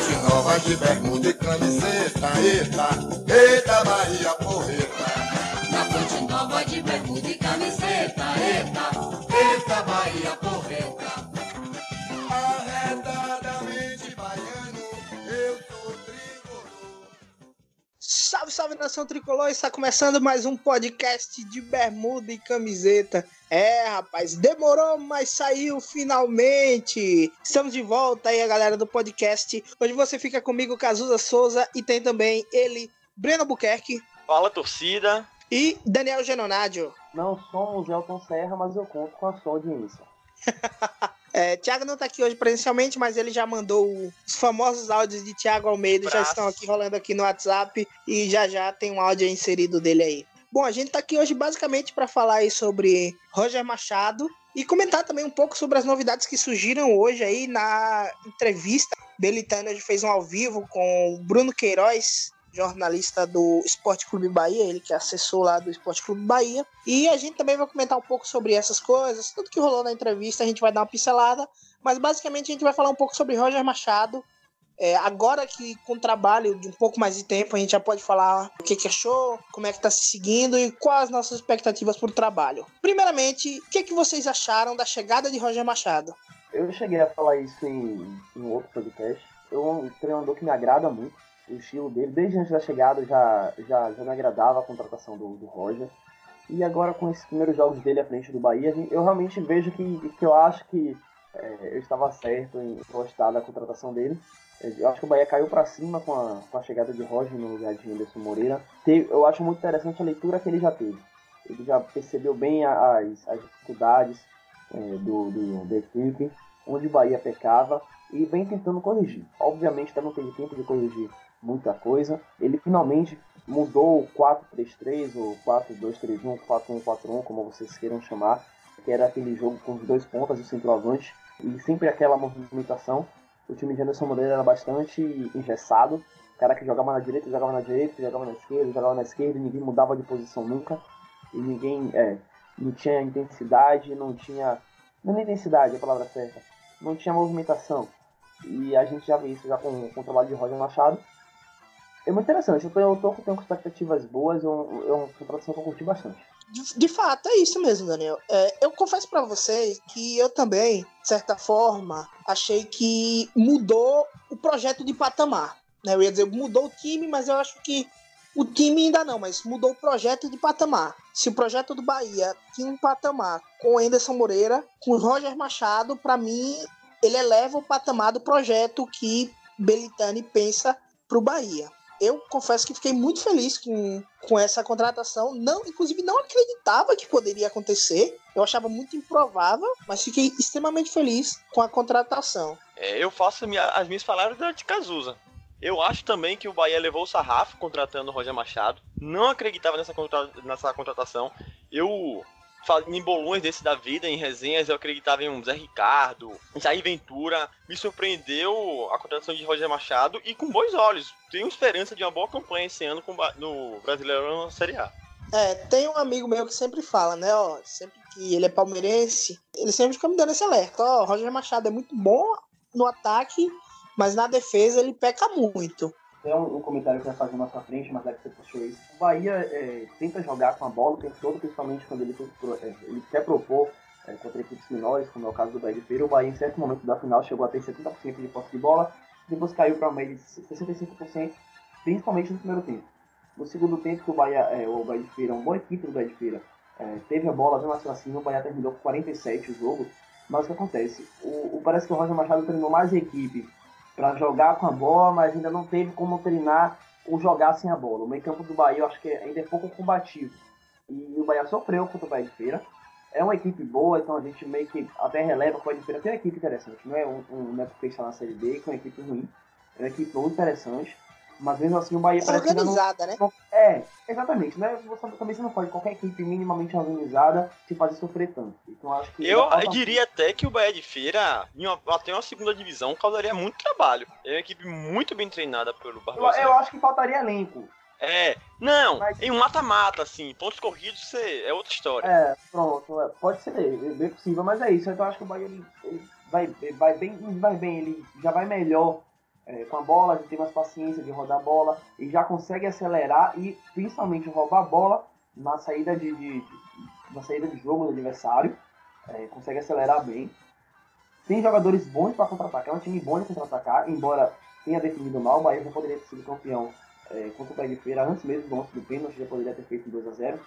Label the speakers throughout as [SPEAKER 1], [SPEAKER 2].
[SPEAKER 1] Fonte nova de bermuda e camiseta, eita, eita Bahia porreta.
[SPEAKER 2] Salve, nação tricolor! Está começando mais um podcast de bermuda e camiseta. É, rapaz, demorou, mas saiu finalmente. Estamos de volta aí, a galera do podcast. Hoje você fica comigo, Cazuza Souza, e tem também ele, Breno Buquerque
[SPEAKER 3] Fala, torcida.
[SPEAKER 2] e Daniel Genonadio.
[SPEAKER 4] Não somos Elton Serra, mas eu conto com a sua audiência.
[SPEAKER 2] É, Thiago não tá aqui hoje presencialmente, mas ele já mandou os famosos áudios de Thiago Almeida, já estão aqui rolando aqui no WhatsApp e já já tem um áudio inserido dele aí. Bom, a gente tá aqui hoje basicamente para falar aí sobre Roger Machado e comentar também um pouco sobre as novidades que surgiram hoje aí na entrevista. Belitano hoje fez um ao vivo com o Bruno Queiroz, jornalista do Esporte Clube Bahia, ele que é assessor lá do Esporte Clube Bahia. E a gente também vai comentar um pouco sobre essas coisas, tudo que rolou na entrevista, a gente vai dar uma pincelada, mas basicamente a gente vai falar um pouco sobre Roger Machado. É, agora que com o trabalho de um pouco mais de tempo, a gente já pode falar o que, que achou, como é que tá se seguindo e quais as nossas expectativas para o trabalho. Primeiramente, o que, que vocês acharam da chegada de Roger Machado?
[SPEAKER 4] Eu cheguei a falar isso em, em outro podcast. É um treinador que me agrada muito, o estilo dele. Desde antes da chegada já, já, já me agradava a contratação do, do Roger. E agora com esses primeiros jogos dele à frente do Bahia, eu realmente vejo que, que eu acho que é, eu estava certo em gostar da contratação dele. Eu acho que o Bahia caiu para cima com a, com a chegada de Roger no lugar de Anderson Moreira. Teve- eu acho muito interessante a leitura que ele já teve. Ele já percebeu bem as, as dificuldades é, do, do, da equipe, onde o Bahia pecava e vem tentando corrigir. Obviamente ainda não teve tempo de corrigir muita coisa. Ele finalmente mudou o 4-3-3 ou 4-2-3-1, 4-1-4-1, como vocês queiram chamar, que era aquele jogo com os dois pontas e o centroavante e sempre aquela movimentação. O time de Anderson Moreira era bastante engessado. O cara que jogava na direita, jogava na direita, jogava na esquerda, jogava na esquerda, e ninguém mudava de posição nunca. E ninguém é, não tinha intensidade, não tinha. Não é intensidade é a palavra certa. Não tinha movimentação. E a gente já vê isso já com, com o trabalho de Roger Machado. É muito interessante, eu tô, eu tenho expectativas boas, é um- é uma contratação que eu curti bastante.
[SPEAKER 2] De, de fato, é isso mesmo, Daniel. É, eu confesso pra vocês que eu também, de certa forma, achei que mudou o projeto de patamar. né? Eu ia dizer, mudou o time, mas eu acho que o time ainda não, mas mudou o projeto de patamar. Se o projeto do Bahia tinha um patamar com o Anderson Moreira, com o Roger Machado, pra mim, ele eleva o patamar do projeto que Belitani pensa pro Bahia. Eu confesso que fiquei muito feliz com, com essa contratação. Não, inclusive, não acreditava que poderia acontecer. Eu achava muito improvável, mas fiquei extremamente feliz com a contratação.
[SPEAKER 3] É, eu faço minha- as minhas palavras da de Cazuza. Eu acho também que o Bahia levou o sarrafo contratando o Roger Machado. Não acreditava nessa, contra- nessa contratação. Eu, em bolões desse da vida, em resenhas, eu acreditava em um Zé Ricardo, em Jair Ventura. Me surpreendeu a contratação de Roger Machado e com bons olhos. Tenho esperança de uma boa campanha esse ano no Brasileirão Série A.
[SPEAKER 2] É, tem um amigo meu que sempre fala, né, ó, sempre que ele é palmeirense, ele sempre fica me dando esse alerta, ó, Roger Machado é muito bom no ataque, mas na defesa ele peca muito.
[SPEAKER 4] Tem um, um comentário que eu ia fazer mais pra frente, mas é que você puxou isso. O Bahia é, tenta jogar com a bola o tempo todo, principalmente quando ele, é, ele quer propor é, contra equipes menores, como é o caso do Bahia de Feira. O Bahia, em certo momento da final, chegou a ter 70% de posse de bola, depois caiu para média de 65%, principalmente no primeiro tempo. No segundo tempo, que o Bahia, é, o Bahia de Feira, uma boa equipe do Bahia de Feira, é, teve a bola, mesmo assim, assim, o Bahia terminou com 47 o jogo. Mas o que acontece? O, o- parece que o Roger Machado treinou mais a equipe para jogar com a bola, mas ainda não teve como treinar ou jogar sem a bola. O meio campo do Bahia eu acho que ainda é pouco combativo. E o Bahia sofreu contra o Bahia de Feira. É uma equipe boa, então a gente meio que até releva o Bahia de Feira tem uma equipe interessante. Não é, um, um, não é porque está na Série B, que é uma equipe ruim. É uma equipe muito interessante. Mas mesmo assim o Bahia parece que ainda não,
[SPEAKER 2] Organizada, né?
[SPEAKER 4] não- É, exatamente. Né? Você, também você não pode, qualquer equipe minimamente organizada, te fazer sofrer tanto. Então acho que.
[SPEAKER 3] Eu,
[SPEAKER 4] falta-
[SPEAKER 3] eu diria até que o Bahia de Feira, em uma, até uma segunda divisão, causaria muito trabalho. É uma equipe muito bem treinada pelo
[SPEAKER 4] eu,
[SPEAKER 3] Barbosa.
[SPEAKER 4] eu acho que faltaria elenco.
[SPEAKER 3] É, não,
[SPEAKER 4] Mas-
[SPEAKER 3] em um mata-mata, assim, pontos corridos você- é outra história.
[SPEAKER 4] É, pronto, é, pode ser, é bem possível, mas é isso. Então eu acho que o Bahia ele, ele vai, vai bem, vai bem, ele já vai melhor é, com a bola, já tem mais paciência de rodar a bola e já consegue acelerar e principalmente roubar a bola na saída de, de, de na saída de jogo do adversário. É, consegue acelerar bem. Tem jogadores bons para contra-atacar, é um time bom de contra-atacar, embora tenha definido mal, o Bahia já poderia ter sido campeão é, contra o Pé de Feira antes mesmo do lance do pênalti, já poderia ter feito 2 a 0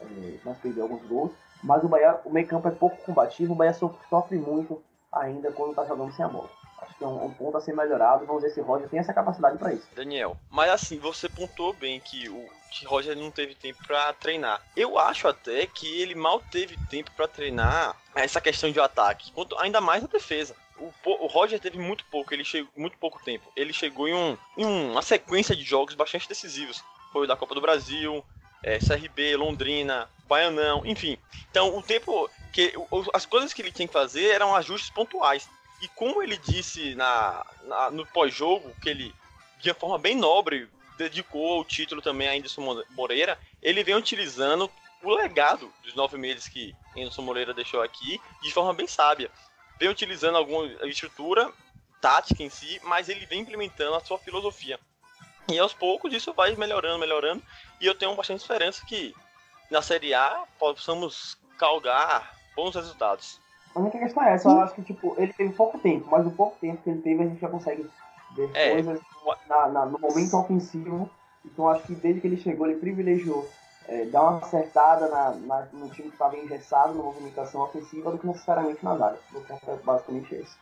[SPEAKER 4] é, mas perdeu alguns gols. Mas o Bahia, o meio campo é pouco combativo, o Bahia sofre muito ainda quando está jogando sem a bola. Acho que é um, um, ponto a ser melhorado. Vamos ver se Roger tem essa capacidade para isso.
[SPEAKER 3] Daniel, mas assim, você pontuou bem que o que Roger não teve tempo para treinar. Eu acho até que ele mal teve tempo para treinar essa questão de ataque, ainda mais a defesa. O, o, Roger teve muito pouco, ele chegou muito pouco tempo. Ele chegou em, um, em uma sequência de jogos bastante decisivos. Foi o da Copa do Brasil, é, CRB, Londrina, Baianão, enfim. Então o tempo que as coisas que ele tinha que fazer eram ajustes pontuais. E como ele disse na, na no pós-jogo, que ele, de forma bem nobre, dedicou o título também a Anderson Moreira, ele vem utilizando o legado dos nove meses que Anderson Moreira deixou aqui de forma bem sábia. Vem utilizando alguma estrutura tática em si, mas ele vem implementando a sua filosofia. E aos poucos isso vai melhorando, melhorando, e eu tenho bastante esperança que na Série A possamos calgar bons resultados.
[SPEAKER 4] A única questão é essa, eu acho que tipo, ele teve pouco tempo, mas o pouco tempo que ele teve a gente já consegue ver é, coisas na, na, no momento ofensivo. Então acho que desde que ele chegou, ele privilegiou é, dar uma acertada na, na, no time que estava engessado na movimentação ofensiva do que necessariamente na área. O que é basicamente isso.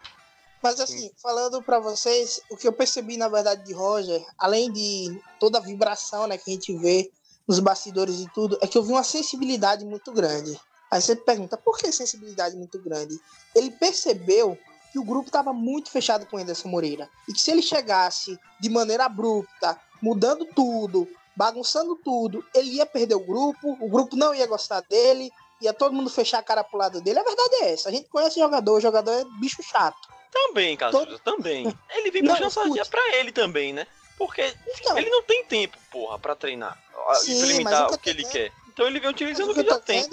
[SPEAKER 2] Mas assim, falando para vocês, o que eu percebi na verdade de Roger, além de toda a vibração né, que a gente vê nos bastidores e tudo, é que eu vi uma sensibilidade muito grande. Aí você pergunta, por que sensibilidade muito grande? Ele percebeu que o grupo estava muito fechado com o Anderson Moreira. E que se ele chegasse de maneira abrupta, mudando tudo, bagunçando tudo, ele ia perder o grupo, o grupo não ia gostar dele, ia todo mundo fechar a cara pro lado dele. A verdade é essa. A gente conhece jogador, o jogador é bicho chato.
[SPEAKER 3] Também, Casuza, todo... também. Ele vem puxando sardinha pra ele também, né? Porque então, ele não tem tempo, porra, pra treinar, sim, implementar o que ele quer. Então ele vem utilizando o que, que já tem.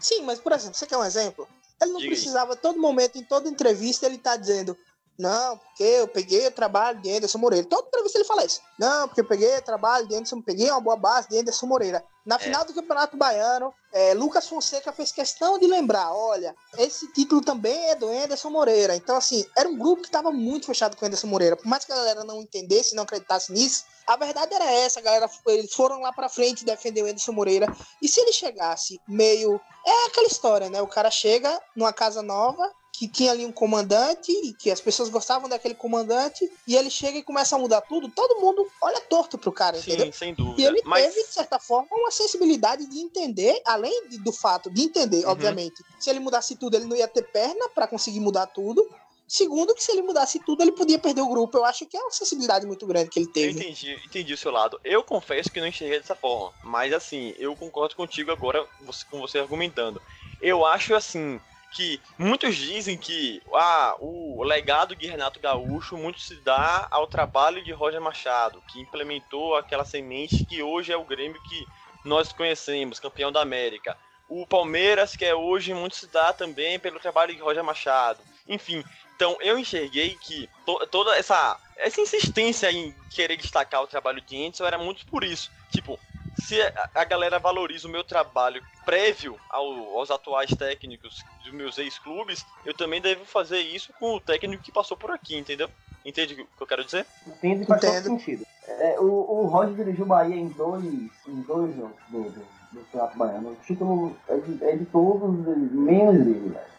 [SPEAKER 2] Sim, mas por exemplo, você quer um exemplo? Ele não Diga precisava, aí. todo momento, em toda entrevista, ele tá dizendo: Não, porque eu peguei o trabalho de Anderson Moreira. Toda entrevista ele fala isso. Não, porque eu peguei o trabalho de Anderson, peguei uma boa base de Anderson Moreira. Na é. final do Campeonato Baiano, é, Lucas Fonseca fez questão de lembrar: olha, esse título também é do Anderson Moreira. Então, assim, era um grupo que estava muito fechado com o Anderson Moreira. Por mais que a galera não entendesse, não acreditasse nisso, a verdade era essa, galera. Eles foram lá pra frente defender o Anderson Moreira. E se ele chegasse meio. É aquela história, né? O cara chega numa casa nova, que tinha ali um comandante e que as pessoas gostavam daquele comandante e ele chega e começa a mudar tudo, todo mundo olha torto pro cara,
[SPEAKER 3] Sim,
[SPEAKER 2] entendeu?
[SPEAKER 3] sem dúvida.
[SPEAKER 2] E ele Mas... teve, de certa forma, uma sensibilidade de entender, além de, do fato de entender, uhum. obviamente, se ele mudasse tudo, ele não ia ter perna para conseguir mudar tudo. Segundo, que se ele mudasse tudo, ele podia perder o grupo. Eu acho que é uma sensibilidade muito grande que ele teve.
[SPEAKER 3] Eu entendi, entendi o seu lado. Eu confesso que não enxerguei dessa forma. Mas assim, eu concordo contigo agora, você, com você argumentando. Eu acho assim que muitos dizem que ah, o legado de Renato Gaúcho muito se dá ao trabalho de Roger Machado, que implementou aquela semente que hoje é o Grêmio que nós conhecemos, campeão da América. O Palmeiras, que é hoje, muito se dá também pelo trabalho de Roger Machado. Enfim, então eu enxerguei que to toda essa, essa insistência em querer destacar o trabalho de Anderson era muito por isso. Tipo, se a galera valoriza o meu trabalho prévio ao, aos atuais técnicos dos meus ex-clubes, eu também devo fazer isso com o técnico que passou por aqui, entendeu? Entende o que eu quero dizer?
[SPEAKER 4] Entendo faz todo sentido. É, o, o Roger dirigiu o Bahia em dois, em dois jogos do, do, do Campeonato Baiano. O título é de, é de todos, menos dele, velho.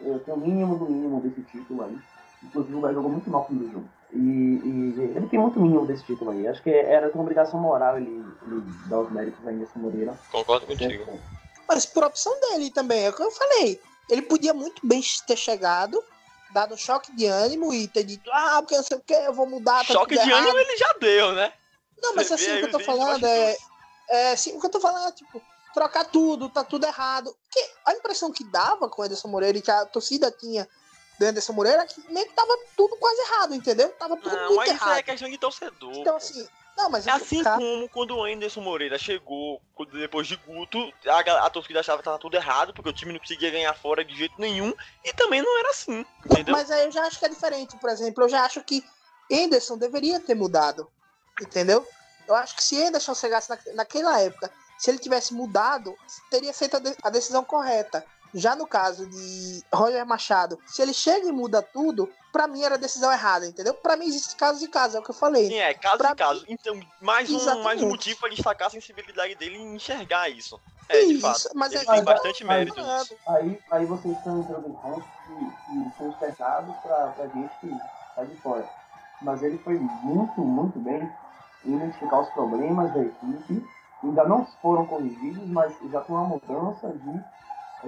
[SPEAKER 4] Eu tenho o mínimo do mínimo desse título aí. Inclusive o Bahia jogou muito mal no jogo. E, e, ele tem muito mínimo desse título aí. Acho que era uma obrigação moral ele, ele dar os méritos ainda Anderson Moreira.
[SPEAKER 3] Concordo contigo.
[SPEAKER 2] Mas por opção dele também, é o que eu falei. Ele podia muito bem ter chegado, dado um choque de ânimo e ter dito, ah, porque não sei o que, eu vou mudar.
[SPEAKER 3] Tá choque de errado. ânimo ele já deu, né?
[SPEAKER 2] Não, mas Você assim, o que eu tô falando é, é. Assim, o que eu tô falando é, tipo, trocar tudo, tá tudo errado. Porque a impressão que dava com o Anderson Moreira e que a torcida tinha do Anderson Moreira que meio que tava tudo quase errado, entendeu? Tava tudo não, muito mas errado. Isso
[SPEAKER 3] é questão de torcedor.
[SPEAKER 2] Então, assim, não, mas
[SPEAKER 3] é assim cara... como quando o Anderson Moreira chegou depois de Guto, a, a torcida achava que tava tudo errado, porque o time não conseguia ganhar fora de jeito nenhum, e também não era assim, entendeu?
[SPEAKER 2] Mas aí eu já acho que é diferente, por exemplo, eu já acho que Anderson deveria ter mudado, entendeu? Eu acho que se Anderson chegasse na, naquela época, se ele tivesse mudado, teria feito a, de, a decisão correta. Já no caso de Roger Machado, se ele chega e muda tudo, pra mim era decisão errada, entendeu? Pra mim existe caso de caso, é o que eu falei.
[SPEAKER 3] Sim, é, caso
[SPEAKER 2] Pra
[SPEAKER 3] de caso. Então, mais um, mais um motivo pra destacar a sensibilidade dele em enxergar isso. É, de
[SPEAKER 2] Isso,
[SPEAKER 3] fato.
[SPEAKER 2] mas
[SPEAKER 3] ele
[SPEAKER 2] é-
[SPEAKER 3] tem
[SPEAKER 4] mas-
[SPEAKER 3] bastante
[SPEAKER 4] mas-
[SPEAKER 3] mérito nisso.
[SPEAKER 4] Aí, aí vocês estão entrando em pontos que, que são esperados pra, pra gente que tá de fora. Mas ele foi muito, muito bem em identificar os problemas da equipe. Ainda não foram corrigidos, mas já tem uma mudança de.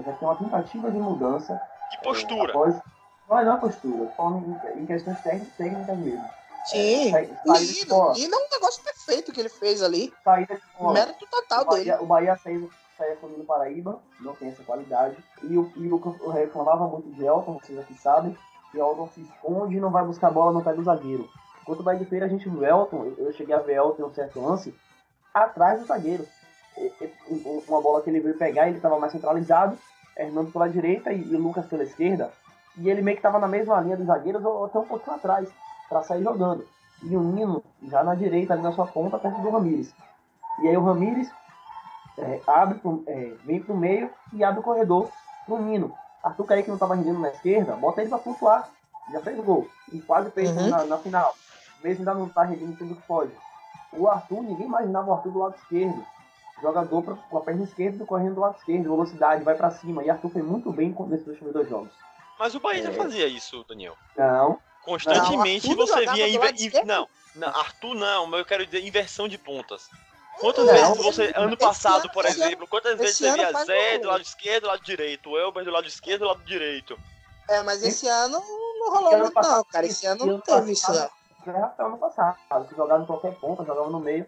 [SPEAKER 4] Já tem uma tentativa de mudança. É,
[SPEAKER 3] postura.
[SPEAKER 4] após, não é na postura, falando em, questões técnicas, mesmo.
[SPEAKER 2] Sim.
[SPEAKER 4] Sa-
[SPEAKER 2] O
[SPEAKER 4] Saída de
[SPEAKER 2] hino,
[SPEAKER 4] bola.
[SPEAKER 2] o hino é um negócio perfeito que ele fez ali.
[SPEAKER 4] Saída de bola.
[SPEAKER 2] Mérito total
[SPEAKER 4] O
[SPEAKER 2] dele.
[SPEAKER 4] Bahia, o Bahia saiu, saiu com o Paraíba, não tem essa qualidade. E o, e o que eu reclamava muito de Elton, vocês aqui sabem, que Elton se esconde e não vai buscar a bola no pé do zagueiro. Enquanto o Bahia de Feira a gente viu Elton, eu eu cheguei a ver Elton em um certo lance, atrás do zagueiro. Uma bola que ele veio pegar, ele estava mais centralizado, Hernando pela direita e, e Lucas pela esquerda. E ele meio que estava na mesma linha dos zagueiros ou, ou até um pouquinho atrás, para sair jogando. E o Nino já na direita, ali na sua ponta, perto do Ramires. E aí o Ramires é, abre pro, é, vem pro meio e abre o corredor pro Nino. Arthur Kaique não estava rendendo na esquerda, bota ele para pontuar. Já fez gol. E quase fez
[SPEAKER 2] Uhum.
[SPEAKER 4] na, na final. Mesmo ainda não tá rendendo tudo que pode. O Arthur, ninguém imaginava o Arthur do lado esquerdo. Jogador pra, com a perna esquerda correndo do lado esquerdo, velocidade, vai para cima. E Arthur foi muito bem com- nesses últimos dois jogos.
[SPEAKER 3] Mas o Bahia já
[SPEAKER 4] É.
[SPEAKER 3] fazia isso, Daniel.
[SPEAKER 4] Não,
[SPEAKER 3] Constantemente
[SPEAKER 2] Não,
[SPEAKER 3] você via. inver-? Não, não, Arthur não, mas eu quero dizer inversão de pontas. Quantas
[SPEAKER 4] Não,
[SPEAKER 3] vezes você, ano passado,
[SPEAKER 2] ano-
[SPEAKER 3] por exemplo, quantas vezes você
[SPEAKER 2] ano
[SPEAKER 3] via Zé do lado esquerdo, do lado direito, o Elber do lado esquerdo, do lado direito?
[SPEAKER 2] É, mas esse ano não rolou
[SPEAKER 4] Esse ano
[SPEAKER 2] muito,
[SPEAKER 4] passado-
[SPEAKER 2] não, cara. Esse ano não
[SPEAKER 4] ano
[SPEAKER 2] teve isso, não.
[SPEAKER 4] já Rafael no passado, que jogava em qualquer ponta, jogava no meio.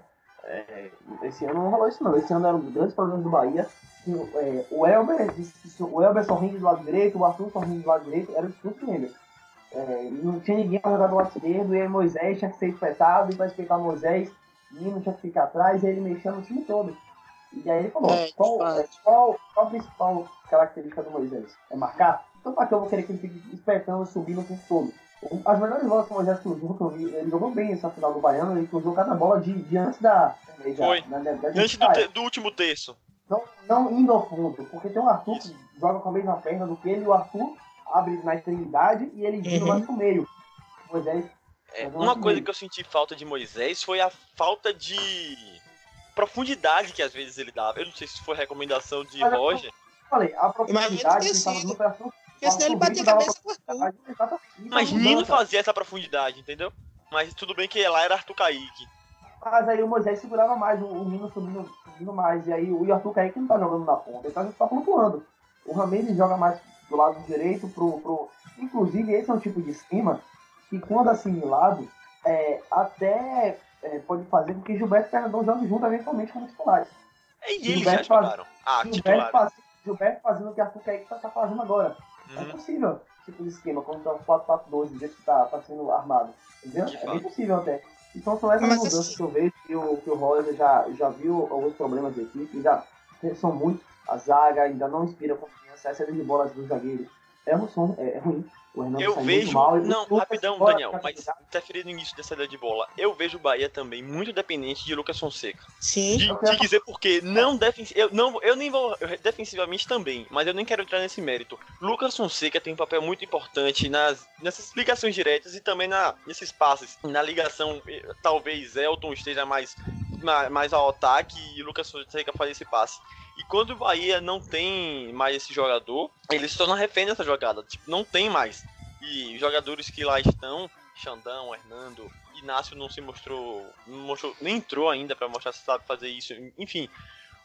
[SPEAKER 4] É, esse ano não rolou isso não. Esse ano era dos grandes problemas do Bahia. Que, é, o Elber que o Elber só rende do lado direito, o Arthur só rende do lado direito, era o discurso Elber. É, não tinha ninguém para jogar do lado esquerdo, e aí Moisés tinha que ser espetado, e para espreitar Moisés, Nino tinha que ficar atrás, e ele mexia no time todo. E aí ele falou,
[SPEAKER 2] É,
[SPEAKER 4] qual,
[SPEAKER 2] fato.
[SPEAKER 4] é, qual, qual a principal característica do Moisés? É marcar? Então para que eu vou querer que ele fique espetando, subindo o tempo todo? As melhores bolas que o Moisés cruzou, que eu vi, ele jogou bem essa final do Baiano, ele cruzou cada bola de, de antes da.
[SPEAKER 3] Foi.
[SPEAKER 4] da-
[SPEAKER 3] Antes do, te- do último terço.
[SPEAKER 4] não, não indo ao fundo, porque tem o Arthur que joga com a mesma perna do que ele, e o Arthur abre na extremidade e ele gira
[SPEAKER 2] Uhum.
[SPEAKER 4] mais pro meio. Moisés.
[SPEAKER 3] É,
[SPEAKER 4] eu
[SPEAKER 3] uma coisa
[SPEAKER 4] bem.
[SPEAKER 3] que eu senti falta de Moisés foi a falta de profundidade que às vezes ele dava. Eu não sei se foi recomendação de
[SPEAKER 4] Mas eu-
[SPEAKER 3] Roger.
[SPEAKER 4] Falei, a profundidade
[SPEAKER 2] que
[SPEAKER 4] que ele tava
[SPEAKER 2] sido.
[SPEAKER 4] dando foi Arthur.
[SPEAKER 2] Porque senão ele batia a cabeça com o Arthur.
[SPEAKER 4] profundidade, exatamente. Isso
[SPEAKER 3] Mas
[SPEAKER 4] é
[SPEAKER 3] Nino fazia essa profundidade, entendeu? Mas tudo bem que lá era Arthur Kaique.
[SPEAKER 4] Mas aí o Moisés segurava mais, o, o Nino subindo, subindo mais. E aí o Arthur Kaique não tá jogando na ponta, ele tá, tá flutuando. O Ramirez joga mais do lado direito pro, pro. Inclusive, esse é um tipo de esquema que, quando assimilado, é, até é, pode fazer com que Gilberto e Fernandão joguem junto eventualmente como titulares.
[SPEAKER 3] E eles já
[SPEAKER 4] Gilberto faz-
[SPEAKER 3] jogaram. Ah,
[SPEAKER 4] Gilberto, faz, Gilberto fazendo o que Arthur Kaique tá, tá fazendo agora. É
[SPEAKER 3] Uhum.
[SPEAKER 4] possível, tipo de esquema, quando tá o 4-4-2, do jeito que tá, tá sendo armado. Entendeu?
[SPEAKER 3] De
[SPEAKER 4] É bem possível até. Então são essas
[SPEAKER 2] Mas
[SPEAKER 4] mudanças
[SPEAKER 2] assim-
[SPEAKER 4] que eu vejo que o, que o Roger já, já viu alguns problemas da equipe, já são muitos. A zaga ainda não inspira confiança, a saída de bolas dos zagueiros é, um som, é, é ruim.
[SPEAKER 3] Eu vejo.
[SPEAKER 4] mal.
[SPEAKER 3] Não, rapidão,
[SPEAKER 4] fora
[SPEAKER 3] Daniel,
[SPEAKER 4] da
[SPEAKER 3] mas interferindo nisso da saída de bola, eu vejo o Bahia também muito dependente de Lucas Fonseca.
[SPEAKER 2] Sim.
[SPEAKER 3] De, de dizer porque não defen eu não eu nem vou eu- defensivamente também, mas eu nem quero entrar nesse mérito. Lucas Fonseca tem um papel muito importante nas nessas explicações diretas e também na nesses passes, na ligação, eh, talvez Elton esteja mais ma- mais ao ataque e Lucas Fonseca faz esse passe. E quando o Bahia não tem mais esse jogador, ele se torna refém dessa jogada, tipo, não tem mais. E os jogadores que lá estão, Xandão, Hernando, Inácio não se mostrou, não mostrou, nem entrou ainda pra mostrar se sabe fazer isso. Enfim,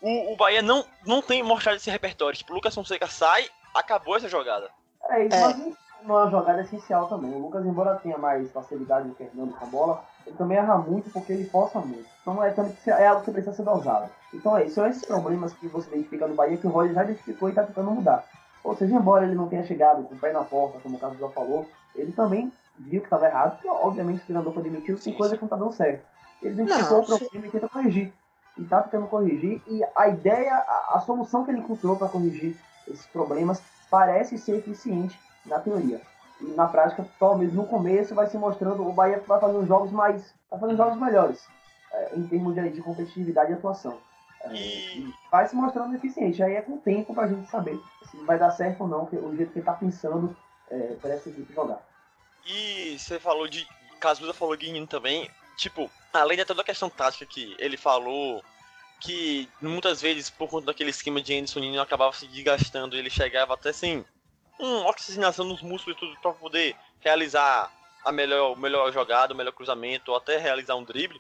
[SPEAKER 3] o, o Bahia não, não tem mostrado esse repertório. Tipo, o Lucas Fonseca sai, acabou essa jogada.
[SPEAKER 4] É, isso
[SPEAKER 2] É.
[SPEAKER 4] mas é uma jogada essencial também. O Lucas, embora tenha mais facilidade do Fernando com a bola, ele também erra muito porque ele força muito. Então é, também, é algo que precisa ser dosado. Então é isso. São esses problemas que você identifica no Bahia que o Roger já identificou e está tentando mudar. Ou seja, embora ele não tenha chegado com o pé na porta, como o Carlos já falou, ele também viu que estava errado, porque obviamente o treinador foi demitido, tem
[SPEAKER 3] Sim,
[SPEAKER 4] coisa que não está dando certo. Ele identificou o problema e tenta corrigir. E está tentando corrigir, e a ideia, a, a solução que ele encontrou para corrigir esses problemas parece ser eficiente na teoria. E na prática, talvez no começo vai se mostrando, o Bahia vai fazendo jogos mais. vai fazendo jogos melhores. É, em termos de, de, competitividade e atuação. É, e... vai se mostrando eficiente. Aí é com o tempo pra gente saber se vai dar certo ou não, o jeito que ele tá pensando é, para essa equipe jogar.
[SPEAKER 3] E você falou de. Casuza falou Guinino também. Tipo, além de toda a questão tática que ele falou, que muitas vezes, por conta daquele esquema de Anderson Nino, acabava se desgastando, ele chegava até assim, uma oxigenação nos músculos e tudo para poder realizar a melhor, melhor jogada, o melhor cruzamento, ou até realizar um drible.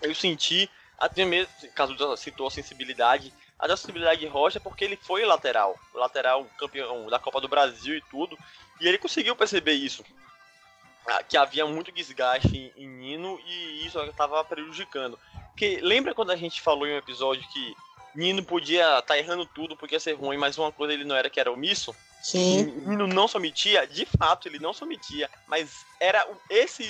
[SPEAKER 3] Eu senti, até mesmo, caso citou a sensibilidade, a sensibilidade de Rocha porque ele foi lateral, lateral campeão da Copa do Brasil e tudo, e ele conseguiu perceber isso. Ah, que havia muito desgaste em, Nino e isso estava prejudicando. Porque lembra quando a gente falou em um episódio que Nino podia estar tá errando tudo, podia ser ruim, mas uma coisa ele não era que era omisso?
[SPEAKER 2] Sim.
[SPEAKER 3] Nino não se omitia, de fato ele não se omitia, mas era esse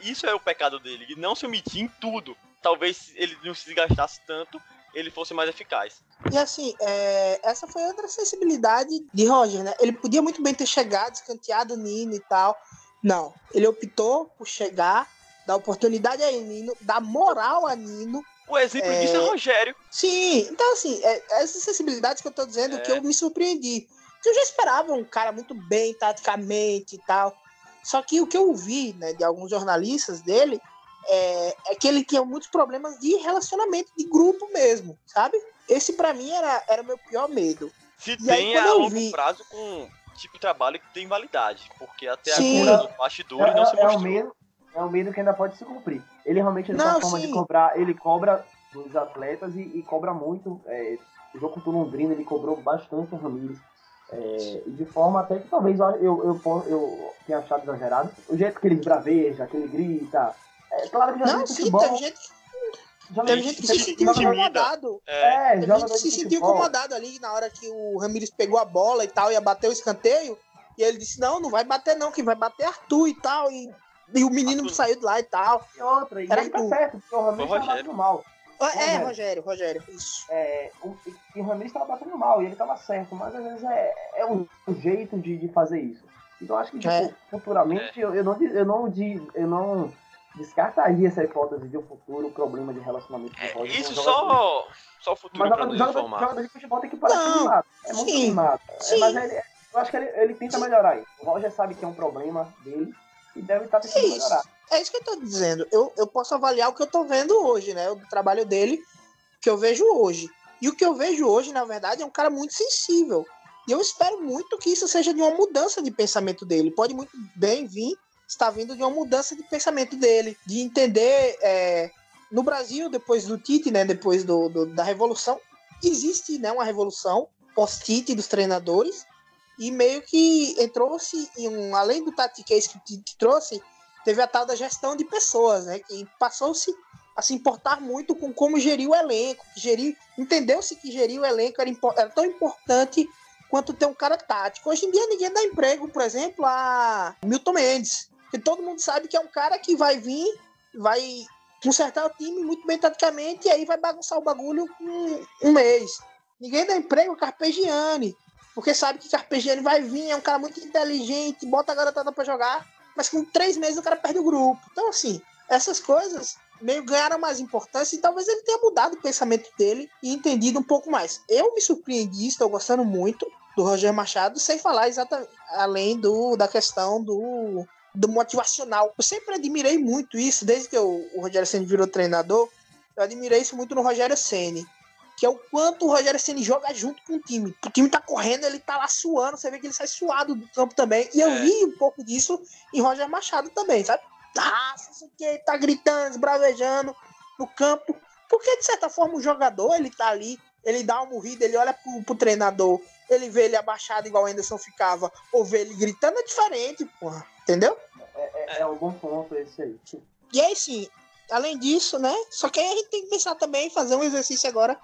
[SPEAKER 3] isso é o pecado dele, ele não se omitia em tudo. Talvez ele não se desgastasse tanto, ele fosse mais eficaz.
[SPEAKER 2] E assim, é, essa foi outra sensibilidade de Roger, né? Ele podia muito bem ter chegado, escanteado o Nino e tal, não, ele optou por chegar, dar oportunidade a Nino, dar moral a Nino.
[SPEAKER 3] O exemplo é... disso é Rogério.
[SPEAKER 2] Sim, então assim, é, essa sensibilidade que eu tô dizendo é. que eu me surpreendi. Eu já esperava um cara muito bem taticamente e tal. Só que o que eu vi, né, de alguns jornalistas dele, é, é que ele tinha muitos problemas de relacionamento, de grupo mesmo, sabe? Esse para mim era, era o meu pior medo.
[SPEAKER 3] Se e tem aí, a longo vi... prazo com tipo de trabalho que tem validade, porque até sim. agora no bastidores
[SPEAKER 4] é,
[SPEAKER 3] não se
[SPEAKER 4] é,
[SPEAKER 3] mostrou.
[SPEAKER 4] É o, medo, é o medo que ainda pode se cumprir. Ele realmente tem uma forma sim. de cobrar, ele cobra dos atletas e, e cobra muito. É, o jogo contra o Londrina ele cobrou bastante o Ramires. É, de forma até que talvez eu, eu, eu, eu tenha achado exagerado. O jeito que ele braveja, que ele grita. É claro que já
[SPEAKER 2] não, sim, futebol, teve gente Teve gente que se sentiu incomodado. É, é Teve gente que se sentiu incomodado ali na hora que o Ramires pegou a bola e tal, ia bater o escanteio. E ele disse: Não, não vai bater, não, quem vai bater é Arthur e tal. E, e o menino Arthur. saiu de lá e tal.
[SPEAKER 4] E outra, e Era ele tá certo, porque o Ramires tava batendo mal.
[SPEAKER 2] É, Rogério, Rogério, isso.
[SPEAKER 4] É, o, o Ramires tava batendo mal e ele tava certo, mas às vezes é, é um, jeito de, de fazer isso. Então acho que, tipo, é. futuramente, é. eu, eu, não, eu, não, eu não descartaria essa hipótese de um futuro problema de relacionamento
[SPEAKER 3] com o é, Isso só, só o futuro
[SPEAKER 4] mas produz jogador, informar. jogador de futebol tem que parar não, animado. É muito sim, animado. É, mas ele, eu acho que ele, ele tenta melhorar isso. O Roger sabe que é um problema dele e deve estar tentando isso. melhorar.
[SPEAKER 2] É isso que eu tô dizendo. Eu, eu posso avaliar o que eu tô vendo hoje, né? O trabalho dele, que eu vejo hoje. E o que eu vejo hoje, na verdade, é um cara muito sensível. E eu espero muito que isso seja de uma mudança de pensamento dele. Pode muito bem vir está vindo de uma mudança de pensamento dele, de entender é, no Brasil depois do Tite, né, depois do, do da revolução, existe né, uma revolução pós-Tite dos treinadores e meio que entrou-se um além do tatiquês que o Tite trouxe, teve a tal da gestão de pessoas, né, que passou-se a se importar muito com como gerir o elenco, gerir, entendeu-se que gerir o elenco era, era tão importante quanto ter um cara tático. Hoje em dia ninguém dá emprego, por exemplo, a Milton Mendes. Porque todo mundo sabe que é um cara que vai vir, vai consertar o time muito bem taticamente e aí vai bagunçar o bagulho um, um mês. Ninguém dá emprego a Carpegiani, porque sabe que Carpegiani vai vir, é um cara muito inteligente, bota a garotada pra jogar, mas com três meses o cara perde o grupo. Então, assim, essas coisas meio ganharam mais importância e talvez ele tenha mudado o pensamento dele e entendido um pouco mais. Eu me surpreendi, estou gostando muito do Roger Machado, sem falar exatamente além do, da questão do do motivacional. Eu sempre admirei muito isso, desde que o Rogério Ceni virou treinador, eu admirei isso muito no Rogério Ceni, que é o quanto o Rogério Ceni joga junto com o time. O time tá correndo, ele tá lá suando, você vê que ele sai suado do campo também. E eu é. vi um pouco disso em Roger Machado também, sabe? Ah, isso que tá gritando, esbravejando no campo. Porque, de certa forma, o jogador, ele tá ali, ele dá uma morrida, ele olha pro, pro treinador, ele vê ele abaixado igual o Anderson ficava, ou vê ele gritando, é diferente, porra. Entendeu?
[SPEAKER 4] É, é, um bom ponto esse aí.
[SPEAKER 2] E aí, sim, além disso, né? Só que aí a gente tem que pensar também, fazer um exercício agora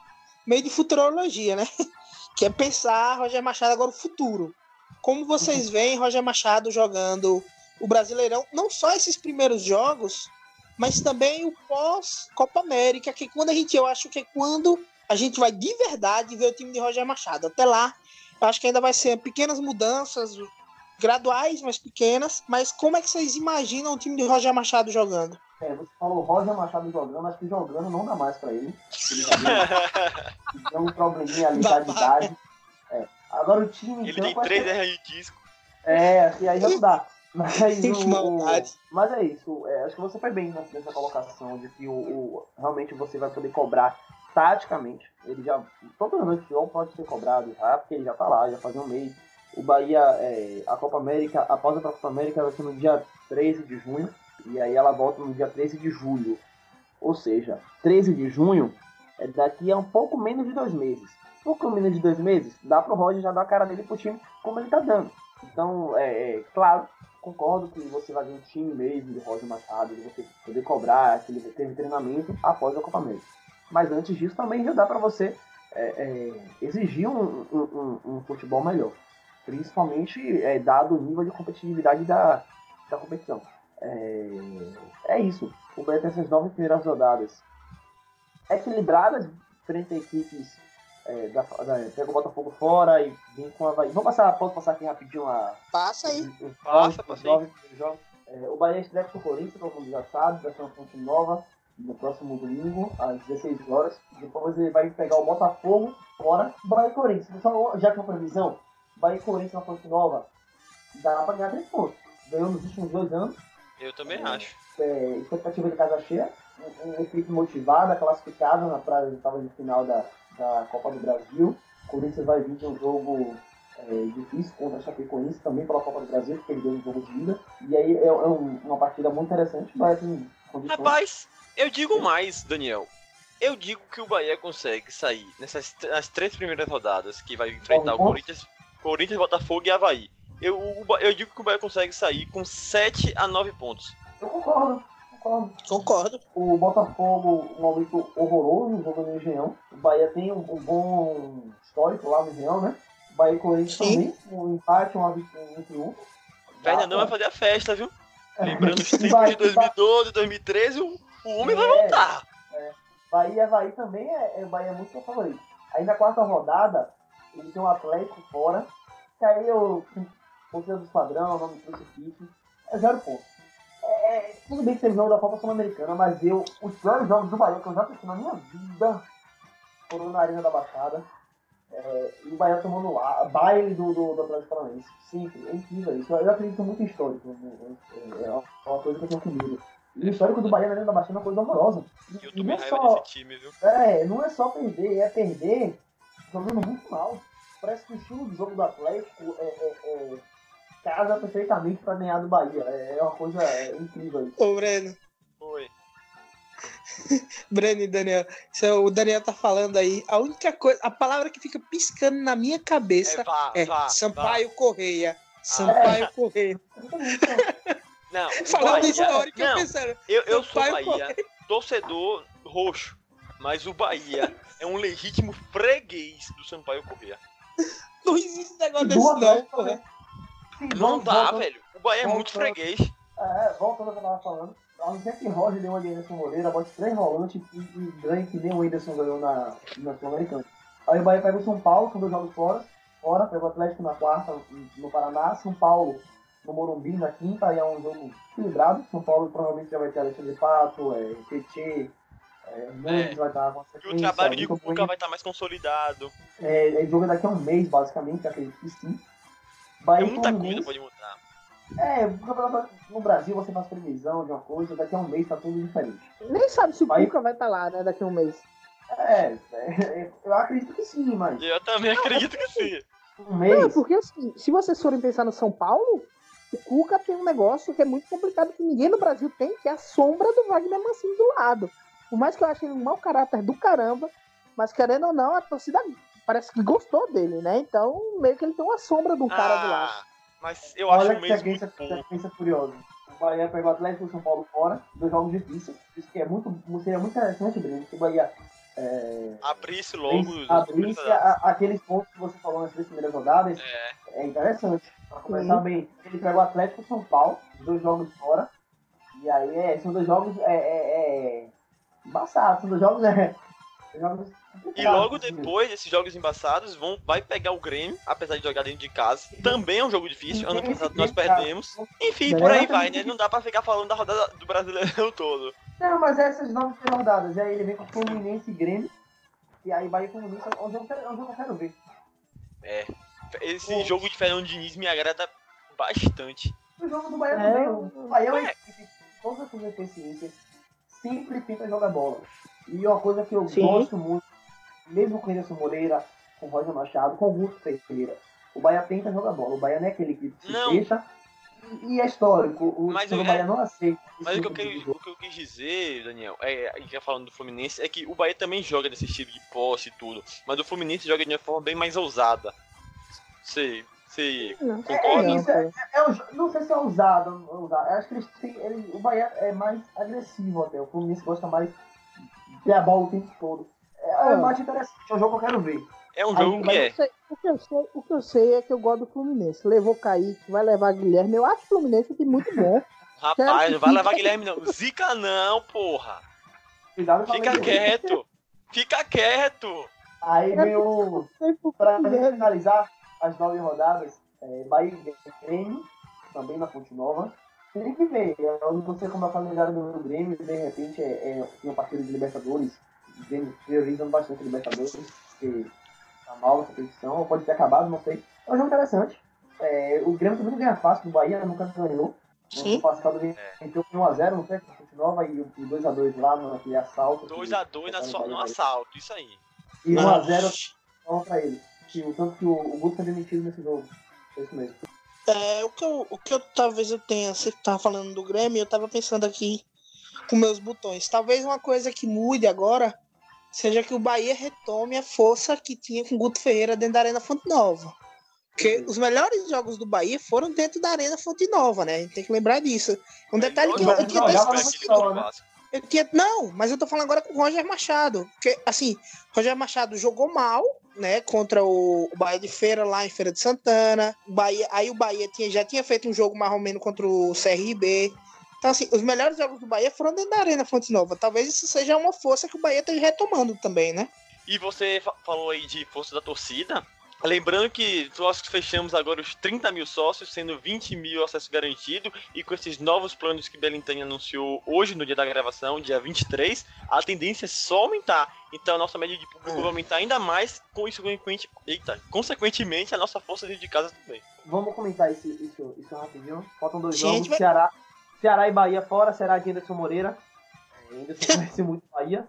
[SPEAKER 2] meio de futurologia, né? Que é pensar Roger Machado agora o futuro. Como vocês uhum. veem Roger Machado jogando o Brasileirão, não só esses primeiros jogos, mas também o pós-Copa América, que quando a gente, eu acho que é quando a gente vai de verdade ver o time de Roger Machado. Até lá, eu acho que ainda vai ser pequenas mudanças, graduais, mais pequenas, mas como é que vocês imaginam o time de Roger Machado jogando?
[SPEAKER 4] É, você falou Roger Machado jogando, acho que jogando não dá mais pra ele. Ele tem um probleminha ali da idade. É. Agora o time.
[SPEAKER 3] Ele tem
[SPEAKER 4] campo, acho
[SPEAKER 3] 3
[SPEAKER 4] que-
[SPEAKER 3] RR de disco.
[SPEAKER 4] É, assim, aí já não dá. Mas, o,
[SPEAKER 2] maldade.
[SPEAKER 4] mas é isso. é, acho que você foi bem né, nessa colocação de que o, o- realmente você vai poder cobrar taticamente. Ele já. Todo de futebol pode ser cobrado já, porque ele já tá lá, já faz um mês. O Bahia, é, a Copa América, a pausa pra Copa América vai ser no dia 13 de junho. E aí ela volta no dia 13 de julho. Ou seja, 13 de junho é daqui a um pouco menos de dois meses. Pouco menos de dois meses, dá pro Roger já dar a cara dele pro time como ele tá dando. Então, é, é, claro, concordo que você vai ver um time mesmo de Roger Machado, de você poder cobrar, que ele teve treinamento após a Copa América. Mas antes disso também já dá para você é, é, exigir um, um, um- um futebol melhor. Principalmente é, dado o nível de competitividade da, da competição. É, é isso. O Bahia tem essas nove primeiras rodadas equilibradas frente a equipes é, da, da, pega o Botafogo fora e vem com a Havaí. Vamos passar, posso passar aqui rapidinho a,
[SPEAKER 2] Passa aí.
[SPEAKER 4] os- os
[SPEAKER 3] Passa, passa
[SPEAKER 4] os
[SPEAKER 3] aí.
[SPEAKER 4] nove jogos. É, o Bahia estreia com o Corinthians, todo mundo já sabe, vai ser uma fonte nova no próximo domingo, às 16 horas. Depois ele vai pegar o Botafogo fora. Bahia e Corinthians. Só, já que é uma previsão, Bahia e Corinthians na fonte nova, dá pra ganhar três pontos. Ganhou nos últimos dois anos.
[SPEAKER 3] Eu também acho.
[SPEAKER 4] É, expectativa de casa cheia. Um, um equipe motivada, classificada na praia de de final da, da Copa do Brasil. O Corinthians vai vir de um jogo é, difícil contra a Chapecoense, também pela Copa do Brasil, que perdeu o jogo de ida. E aí é, é um- uma partida muito interessante, vai ter condições.
[SPEAKER 3] Rapaz, eu digo mais, Daniel. Eu digo que o Bahia consegue sair nessas nas três primeiras rodadas que vai enfrentar o Corinthians, Corinthians, Botafogo e Havaí. Eu, eu digo que o Bahia consegue sair com 7 a 9 pontos.
[SPEAKER 4] Eu concordo, concordo.
[SPEAKER 2] Concordo.
[SPEAKER 4] O Botafogo, um momento horroroso, jogo no Engenhão. O Bahia tem um, um bom histórico lá no Engenhão, né? O Bahia e Corinthians
[SPEAKER 2] Sim.
[SPEAKER 4] também, um empate, um, um triunfo.
[SPEAKER 3] Fernandão vai fazer a festa, viu?
[SPEAKER 4] pra-
[SPEAKER 3] Lembrando os
[SPEAKER 4] O
[SPEAKER 3] tempos
[SPEAKER 4] Bahia-
[SPEAKER 3] de 2012, 2013, o, o homem vai
[SPEAKER 4] É.
[SPEAKER 3] voltar.
[SPEAKER 4] Bahia e Havaí também é, é o Bahia é muito favorito. Aí na quarta rodada, ele tem um Atlético fora, que aí eu, força do padrão, nome do crucifixo, é zero ponto. É, é, tudo bem que teve jogo da Copa Sul-Americana, mas eu, os piores jogos do Bahia que eu já assisti na minha vida foram na Arena da Baixada. É, e o Bahia tomando lá, baile do, do, do Atlético Paranaense. Sempre, é incrível isso. Eu acredito muito em histórico. né? É, é uma coisa que eu tenho comigo. E o histórico do Bahia na Arena da Baixada é uma coisa horrorosa.
[SPEAKER 3] E eu bem
[SPEAKER 4] é
[SPEAKER 3] raiva
[SPEAKER 4] só,
[SPEAKER 3] desse time, viu?
[SPEAKER 4] é, não é só perder, é perder jogando muito mal. Parece que o estilo de jogo do Atlético é- casa perfeitamente pra ganhar do Bahia. É, é uma coisa é, incrível isso.
[SPEAKER 2] Ô, Breno.
[SPEAKER 3] Foi.
[SPEAKER 2] Breno e Daniel. Se o Daniel tá falando aí, a única coisa, a palavra que fica piscando na minha cabeça
[SPEAKER 3] É, vá,
[SPEAKER 2] é,
[SPEAKER 3] vá,
[SPEAKER 2] Sampaio Correia. Sampaio Correia.
[SPEAKER 3] vá. Não,
[SPEAKER 2] Falando isso
[SPEAKER 3] Bahia-
[SPEAKER 2] na hora que eu
[SPEAKER 3] não,
[SPEAKER 2] pensando.
[SPEAKER 3] Eu, eu sou Bahia, torcedor roxo, mas o Bahia é um legítimo freguês do Sampaio Corrêa.
[SPEAKER 2] Não existe negócio desse, não,
[SPEAKER 4] Atlético
[SPEAKER 2] porra.
[SPEAKER 4] Sim,
[SPEAKER 3] Não
[SPEAKER 4] vamos-
[SPEAKER 3] dá,
[SPEAKER 4] voltando-
[SPEAKER 3] velho. O Bahia é muito freguês.
[SPEAKER 4] É, voltando ao que eu tava falando. Ao invés que Roger deu uma de Anderson Moreira, bote três volantes e, e ganhe que nem o Anderson ganhou na, na Sul-Americana. Aí o Bahia pega o São Paulo, com dois jogos fora. Fora, pega o Atlético na quarta, no Paraná. São Paulo no Morumbi na quinta, aí é um jogo equilibrado. São Paulo provavelmente já vai ter Alexandre Pato, é, Tietê, é, Hernandes vai estar com a
[SPEAKER 3] E o trabalho de Cuca vai estar mais consolidado.
[SPEAKER 4] É, é jogo daqui a um mês, basicamente, acredito que sim.
[SPEAKER 3] É
[SPEAKER 4] Bahia e
[SPEAKER 3] muita coisa pode mudar.
[SPEAKER 4] É, no Brasil você faz previsão de uma coisa, daqui a um mês tá tudo diferente.
[SPEAKER 2] Nem sabe se o
[SPEAKER 4] Vai-
[SPEAKER 2] Cuca vai estar lá, né, daqui a um mês.
[SPEAKER 4] É, é, eu acredito que sim, mas
[SPEAKER 3] Eu também acredito que sim.
[SPEAKER 4] um
[SPEAKER 2] Não,
[SPEAKER 4] mês.
[SPEAKER 2] porque assim, se vocês forem pensar no São Paulo, o Cuca tem um negócio que é muito complicado, que ninguém no Brasil tem, que é a sombra do Wagner Mancini do lado. Por mais que eu ache ele um mau caráter do caramba, mas querendo ou não, a torcida parece que gostou dele, né? Então, meio que ele tem uma sombra do cara do lado.
[SPEAKER 3] Ah, mas eu acho
[SPEAKER 4] Olha
[SPEAKER 3] um
[SPEAKER 4] que
[SPEAKER 3] muito
[SPEAKER 4] sequência,
[SPEAKER 3] pouco.
[SPEAKER 4] curiosa. O Bahia pegou o Atlético e o São Paulo fora, dois jogos difíceis. Isso que é muito, seria muito interessante, Bruno, se o Bahia é,
[SPEAKER 3] Abrisse logo
[SPEAKER 4] abrisse a- aqueles pontos que você falou nas três primeiras rodadas.
[SPEAKER 3] É,
[SPEAKER 4] É interessante. Pra começar bem, ele pegou o Atlético e o São Paulo, dois jogos fora. E aí é, são dois jogos é, é, é embaçados, são dois jogos é, Jogos
[SPEAKER 3] E logo depois desses jogos embaçados, vão, vai pegar o Grêmio, apesar de jogar dentro de casa. Também é um jogo difícil. Ano passado nós perdemos. Enfim, por aí vai, né? Não dá pra ficar falando da rodada do Brasileirão todo.
[SPEAKER 4] Não, mas essas nove rodadas. E aí ele vem com Fluminense e Grêmio. E aí Bahia e Fluminense é um jogo que eu quero- é ver.
[SPEAKER 3] É. Esse jogo de Fernando Diniz me agrada bastante.
[SPEAKER 4] O jogo do Bahia
[SPEAKER 2] É,
[SPEAKER 4] também. O Bahia é uma
[SPEAKER 3] Ué.
[SPEAKER 4] equipe as suas deficiências sempre tenta jogar bola. E uma coisa que eu
[SPEAKER 2] Sim.
[SPEAKER 4] gosto muito, mesmo com o Anderson Moreira, com o Roger Machado, com o Augusto Ferreira, o Bahia tenta jogar bola. O Bahia não é aquele que se
[SPEAKER 3] Não.
[SPEAKER 4] fecha. E, é histórico. O,
[SPEAKER 3] Mas
[SPEAKER 4] o
[SPEAKER 3] eu-
[SPEAKER 4] Bahia não aceita.
[SPEAKER 3] Mas o que, eu
[SPEAKER 4] tipo de
[SPEAKER 3] quis, o que eu quis dizer, Daniel, é, e já falando do Fluminense, é que o Bahia também joga nesse estilo de posse e tudo. Mas o Fluminense joga de uma forma bem mais ousada. Você, você
[SPEAKER 2] Não.
[SPEAKER 3] concorda?
[SPEAKER 4] É, isso é, é jo- não sei se é ousado, ou ousado. Eu acho que eles têm, ele- o Bahia é mais agressivo até. O Fluminense gosta mais de ter a bola o tempo todo. É, é
[SPEAKER 2] É.
[SPEAKER 4] um mate interessante, é um jogo que eu quero ver.
[SPEAKER 3] É um
[SPEAKER 4] Aí
[SPEAKER 3] jogo que
[SPEAKER 4] vai-
[SPEAKER 3] é.
[SPEAKER 2] Eu sei- o, que eu sei, o que eu sei é que eu gosto do Fluminense. Levou Kaique, vai levar Guilherme. Eu acho o Fluminense um time muito bom.
[SPEAKER 3] Rapaz, não vai levar Guilherme não. Zica não, porra.
[SPEAKER 4] Cuidado
[SPEAKER 3] Fica quieto. Fica quieto.
[SPEAKER 4] Aí
[SPEAKER 2] por
[SPEAKER 4] Pra
[SPEAKER 2] que
[SPEAKER 4] finalizar as nove rodadas, é, Bahia e Grêmio, também na Fonte Nova. Tem que ver, eu não sei como é o calendário do Grêmio, de repente é, é tem uma partida de Libertadores, o Grêmio priorizando bastante a Libertadores, porque tá mal essa competição, ou pode ter acabado, não sei. É um jogo interessante. É, o Grêmio também não ganha fácil do Bahia, nunca ganhou.
[SPEAKER 2] Sim.
[SPEAKER 4] No passado entrou com 1x0 no Festa Fonte Nova e o 2x2 lá naquele assalto. que-
[SPEAKER 3] 2x2 na so- no assalto, isso aí.
[SPEAKER 4] E 1x0 pra ele. Que, o tanto que o, o Guto foi demitido nesse jogo. É isso mesmo.
[SPEAKER 2] É, o que eu, o que eu talvez eu tenha, você tava falando do Grêmio, eu tava pensando aqui com meus botões. Talvez uma coisa que mude agora seja que o Bahia retome a força que tinha com o Guto Ferreira dentro da Arena Fonte Nova. Porque
[SPEAKER 4] Uhum.
[SPEAKER 2] os melhores jogos do Bahia foram dentro da Arena Fonte Nova, né? A gente tem que lembrar disso. Um detalhe que eu, eu tinha
[SPEAKER 4] não,
[SPEAKER 2] até esquecido.
[SPEAKER 4] né?
[SPEAKER 2] Eu tinha, não, mas eu tô falando agora com o Roger Machado. Porque, assim, Roger Machado jogou mal, né? Contra o, Bahia de Feira, lá em Feira de Santana. Bahia, aí o Bahia tinha, já tinha feito um jogo mais ou menos contra o CRB. Então, assim, os melhores jogos do Bahia foram dentro da Arena Fonte Nova. Talvez isso seja uma força que o Bahia esteja retomando também, né?
[SPEAKER 3] E você fa- falou aí de força da torcida. Lembrando que nós fechamos agora os 30 mil sócios, sendo 20 mil acesso garantido, e com esses novos planos que Belintani anunciou hoje, no dia da gravação, dia 23, a tendência é só aumentar. Então a nossa média de público vai aumentar ainda mais, consequentemente, eita, consequentemente a nossa força dentro de casa também.
[SPEAKER 4] Vamos comentar isso, isso, isso rapidinho. Faltam dois
[SPEAKER 2] Gente,
[SPEAKER 4] jogos.
[SPEAKER 2] vai-
[SPEAKER 4] Ceará, Ceará e Bahia fora. Será de Anderson Moreira. É, Anderson conhece muito Bahia.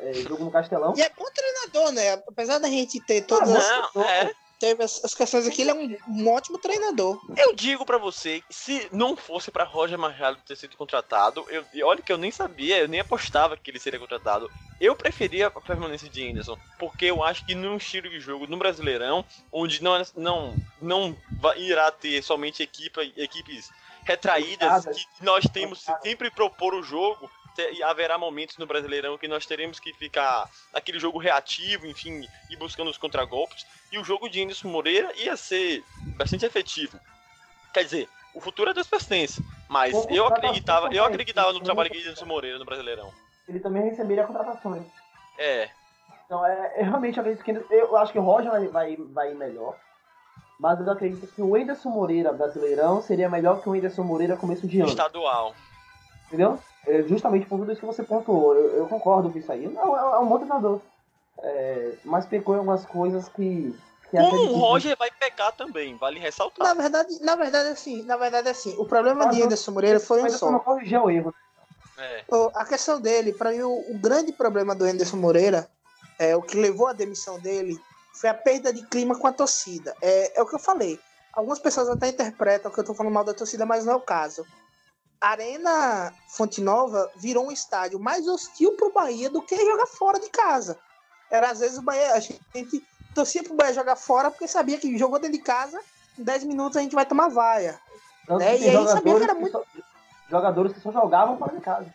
[SPEAKER 4] É, jogo no Castelão.
[SPEAKER 2] E é bom treinador, né? Apesar da gente ter todas
[SPEAKER 4] Ah,
[SPEAKER 2] as,
[SPEAKER 3] Não, é.
[SPEAKER 2] teve as, as questões aqui, ele é um, um ótimo treinador.
[SPEAKER 3] Eu digo pra você, se não fosse pra Roger Machado ter sido contratado, eu, e olha que eu nem sabia, eu nem apostava que ele seria contratado. Eu preferia a permanência de Anderson, porque eu acho que num estilo de jogo no Brasileirão, onde não, não, não vai- irá ter somente equipe, equipes retraídas, que nós temos sempre propor o jogo, e haverá momentos no Brasileirão que nós teremos que ficar aquele jogo reativo, enfim, e buscando os contragolpes. E o jogo de Anderson Moreira ia ser bastante efetivo. Quer dizer, o futuro é Deus pertence. Mas eu acreditava, eu acreditava no trabalho de Anderson Moreira no Brasileirão.
[SPEAKER 4] Ele também receberia contratações.
[SPEAKER 3] É,
[SPEAKER 4] Então, é, eu realmente acredito que. Eu acho que o Roger vai, vai, vai melhor. Mas eu acredito que o Anderson Moreira brasileirão seria melhor que o Anderson Moreira começo de ano.
[SPEAKER 3] estadual.
[SPEAKER 4] Entendeu? É justamente por tudo isso que você pontuou. Eu, eu concordo com isso aí. Não, é, é um bom treinador. É, mas pecou em algumas coisas que. que
[SPEAKER 3] Como o Roger vai pecar também, vale ressaltar.
[SPEAKER 2] Na verdade, na verdade, assim, na verdade, assim, o problema
[SPEAKER 4] Mas
[SPEAKER 2] de Anderson Moreira foi um só.
[SPEAKER 4] não corrigir o erro.
[SPEAKER 3] É,
[SPEAKER 2] O- A questão dele, para mim, o, o grande problema do Anderson Moreira, é, o que levou à demissão dele, foi a perda de clima com a torcida. É, é o que eu falei. Algumas pessoas até interpretam que eu tô falando mal da torcida, mas não é o caso. A Arena Fonte Nova virou um estádio mais hostil pro Bahia do que jogar fora de casa. Era às vezes o Bahia, a gente torcia pro Bahia jogar fora porque sabia que jogou dentro de casa, em 10 minutos a gente vai tomar vaia.
[SPEAKER 4] Tanto
[SPEAKER 2] Né?
[SPEAKER 4] que
[SPEAKER 2] E aí sabia que era
[SPEAKER 4] que
[SPEAKER 2] muito-
[SPEAKER 4] só- jogadores que só jogavam fora de casa.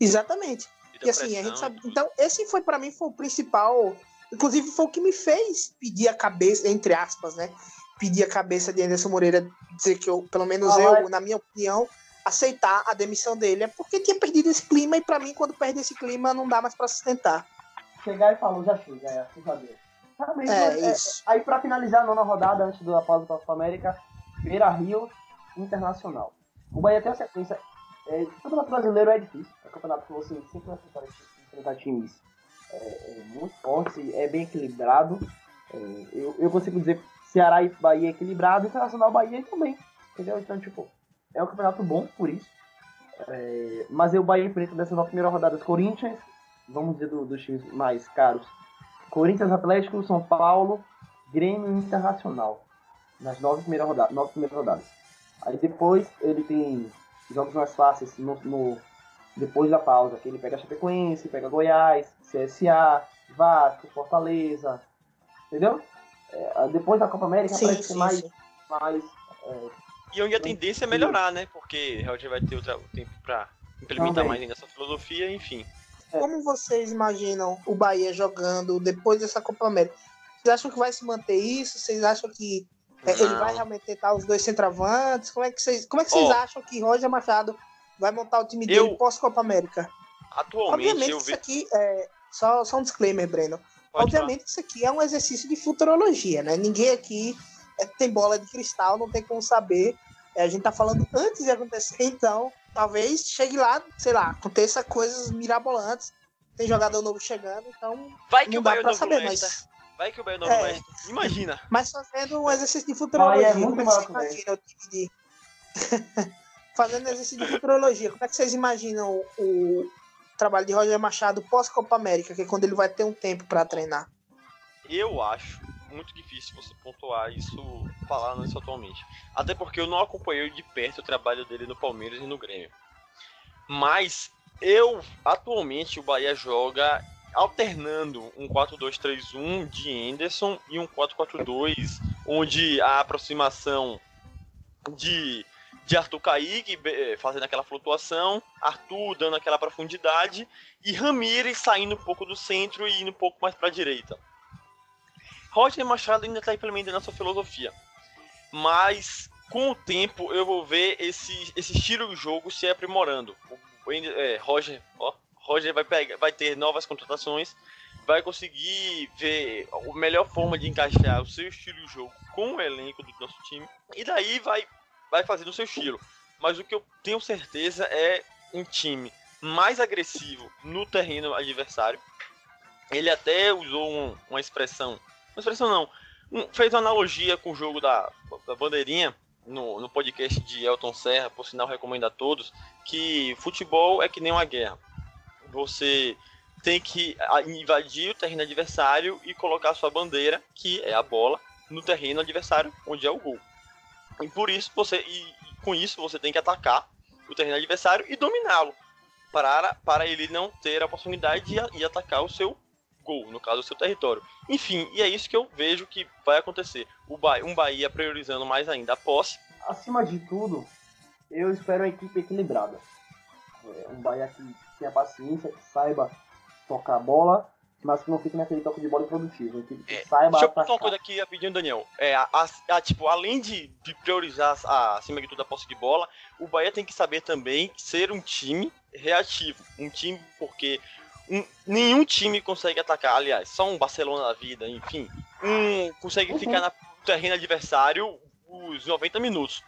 [SPEAKER 2] Exatamente. E assim, a gente sabe. Então, esse foi pra mim foi o principal. Inclusive, foi o que me fez pedir a cabeça, entre aspas, né? Pedir a cabeça de Anderson Moreira, dizer que eu, pelo menos
[SPEAKER 4] Ah,
[SPEAKER 2] eu,
[SPEAKER 4] vai.
[SPEAKER 2] na minha opinião, aceitar a demissão dele. É porque tinha perdido esse clima e pra mim, quando perde esse clima, não dá mais pra sustentar.
[SPEAKER 4] chegar e falou, já chega, é, já deu. Realmente,
[SPEAKER 2] É,
[SPEAKER 4] é,
[SPEAKER 2] isso.
[SPEAKER 4] Aí pra finalizar a nona rodada, antes da pausa da Copa América, Beira Rio Internacional. O Bahia tem uma sequência. É, o campeonato brasileiro é difícil. É um campeonato que você sempre vai enfrentar times é, é, muito fortes, é bem equilibrado. É, eu, eu consigo dizer Ceará e Bahia é equilibrado, Internacional Bahia também. Entendeu? Então, tipo, é um campeonato bom por isso. É, mas o Bahia enfrenta nessa nova primeira rodada os Corinthians, vamos dizer do- dos times mais caros. Corinthians Atlético, São Paulo, Grêmio e Internacional. Nas nove primeiras rodadas. Nove primeiras rodadas. Aí depois ele tem jogos mais fáceis no, no- depois da pausa, que ele pega Chapecoense, pega Goiás, CSA, Vasco, Fortaleza. Entendeu? É, depois da Copa América
[SPEAKER 2] Sim,
[SPEAKER 4] parece ser
[SPEAKER 2] sim,
[SPEAKER 4] mais,
[SPEAKER 2] sim.
[SPEAKER 4] mais é,
[SPEAKER 3] E onde a tendência é melhorar, né? Porque Roger vai ter outra- o tempo pra implementar
[SPEAKER 4] Também.
[SPEAKER 3] mais ainda essa filosofia, enfim.
[SPEAKER 2] Como vocês imaginam o Bahia jogando depois dessa Copa América? Vocês acham que vai se manter isso? Vocês acham que é, ele vai realmente tentar os dois centroavantes? Como é que vocês, como é que vocês
[SPEAKER 3] Ó.
[SPEAKER 2] acham que Roger Machado vai montar o time dele
[SPEAKER 3] Eu-
[SPEAKER 2] pós-Copa América?
[SPEAKER 3] Atualmente
[SPEAKER 2] Obviamente,
[SPEAKER 3] eu
[SPEAKER 2] isso
[SPEAKER 3] vejo.
[SPEAKER 2] aqui é. Só, só um disclaimer, Breno. Obviamente, isso aqui é um exercício de futurologia, né? Ninguém aqui é, tem bola de cristal, não tem como saber. É, a gente tá falando antes de acontecer, então talvez chegue lá, sei lá, aconteça coisas mirabolantes. Tem jogador novo chegando, então
[SPEAKER 3] Vai que
[SPEAKER 2] não
[SPEAKER 3] o
[SPEAKER 2] dá
[SPEAKER 3] Bahia
[SPEAKER 2] pra saber,
[SPEAKER 3] Lesta.
[SPEAKER 2] mas,
[SPEAKER 3] Vai que o Bahia novo
[SPEAKER 2] É.
[SPEAKER 3] Lesta. Imagina.
[SPEAKER 2] mas fazendo um exercício de
[SPEAKER 4] Bahia
[SPEAKER 2] futurologia.
[SPEAKER 4] é muito
[SPEAKER 2] como é que você imagina o time de. fazendo exercício de futurologia, como é que vocês imaginam o trabalho de Roger Machado pós-Copa América, que é quando ele vai ter um tempo pra treinar?
[SPEAKER 3] Eu acho muito difícil você pontuar isso, falar isso atualmente. Até porque eu não acompanhei de perto o trabalho dele no Palmeiras e no Grêmio. Mas eu, atualmente, o Bahia joga alternando um 4-2-3-1 de Anderson e um 4-4-2, onde a aproximação de, de Arthur Kaique be- fazendo aquela flutuação, Arthur dando aquela profundidade e Ramires saindo um pouco do centro e indo um pouco mais para a direita. Roger Machado ainda está implementando a sua filosofia, mas com o tempo eu vou ver esse, esse estilo de jogo se aprimorando. O, é, Roger, ó, Roger vai, pegar, vai ter novas contratações, vai conseguir ver a melhor forma de encaixar o seu estilo de jogo com o elenco do nosso time, e daí vai, vai fazendo o seu estilo. Mas o que eu tenho certeza é um time mais agressivo no terreno adversário. Ele até usou um- uma expressão, uma expressão não, um- fez uma analogia com o jogo da, da bandeirinha no, no podcast de Elton Serra, por sinal recomendo a todos, que futebol é que nem uma guerra. Você tem que invadir o terreno adversário e colocar sua bandeira, que é a bola, no terreno adversário, onde é o gol. E por isso você e, com isso você tem que atacar o terreno adversário e dominá-lo para para ele não ter a oportunidade de de atacar o seu gol, no caso o seu território. Enfim, e é isso que eu vejo que vai acontecer. O Bahia, um Bahia priorizando mais ainda a posse.
[SPEAKER 4] acima de tudo, eu espero uma equipe equilibrada. É, um Bahia que tenha paciência, que saiba tocar a bola, mas que não fique naquele toque de bola improdutivo. Que
[SPEAKER 3] É,
[SPEAKER 4] saiba
[SPEAKER 3] Deixa eu contar uma coisa aqui rapidinho, Daniel. É, a, a- a- tipo, além de, de priorizar a, acima de tudo a posse de bola, o Bahia tem que saber também ser um time reativo. Um time, porque um- nenhum time consegue atacar, aliás, só um Barcelona da vida, enfim, um consegue
[SPEAKER 4] Uhum.
[SPEAKER 3] ficar na- no terreno adversário os 90 minutos.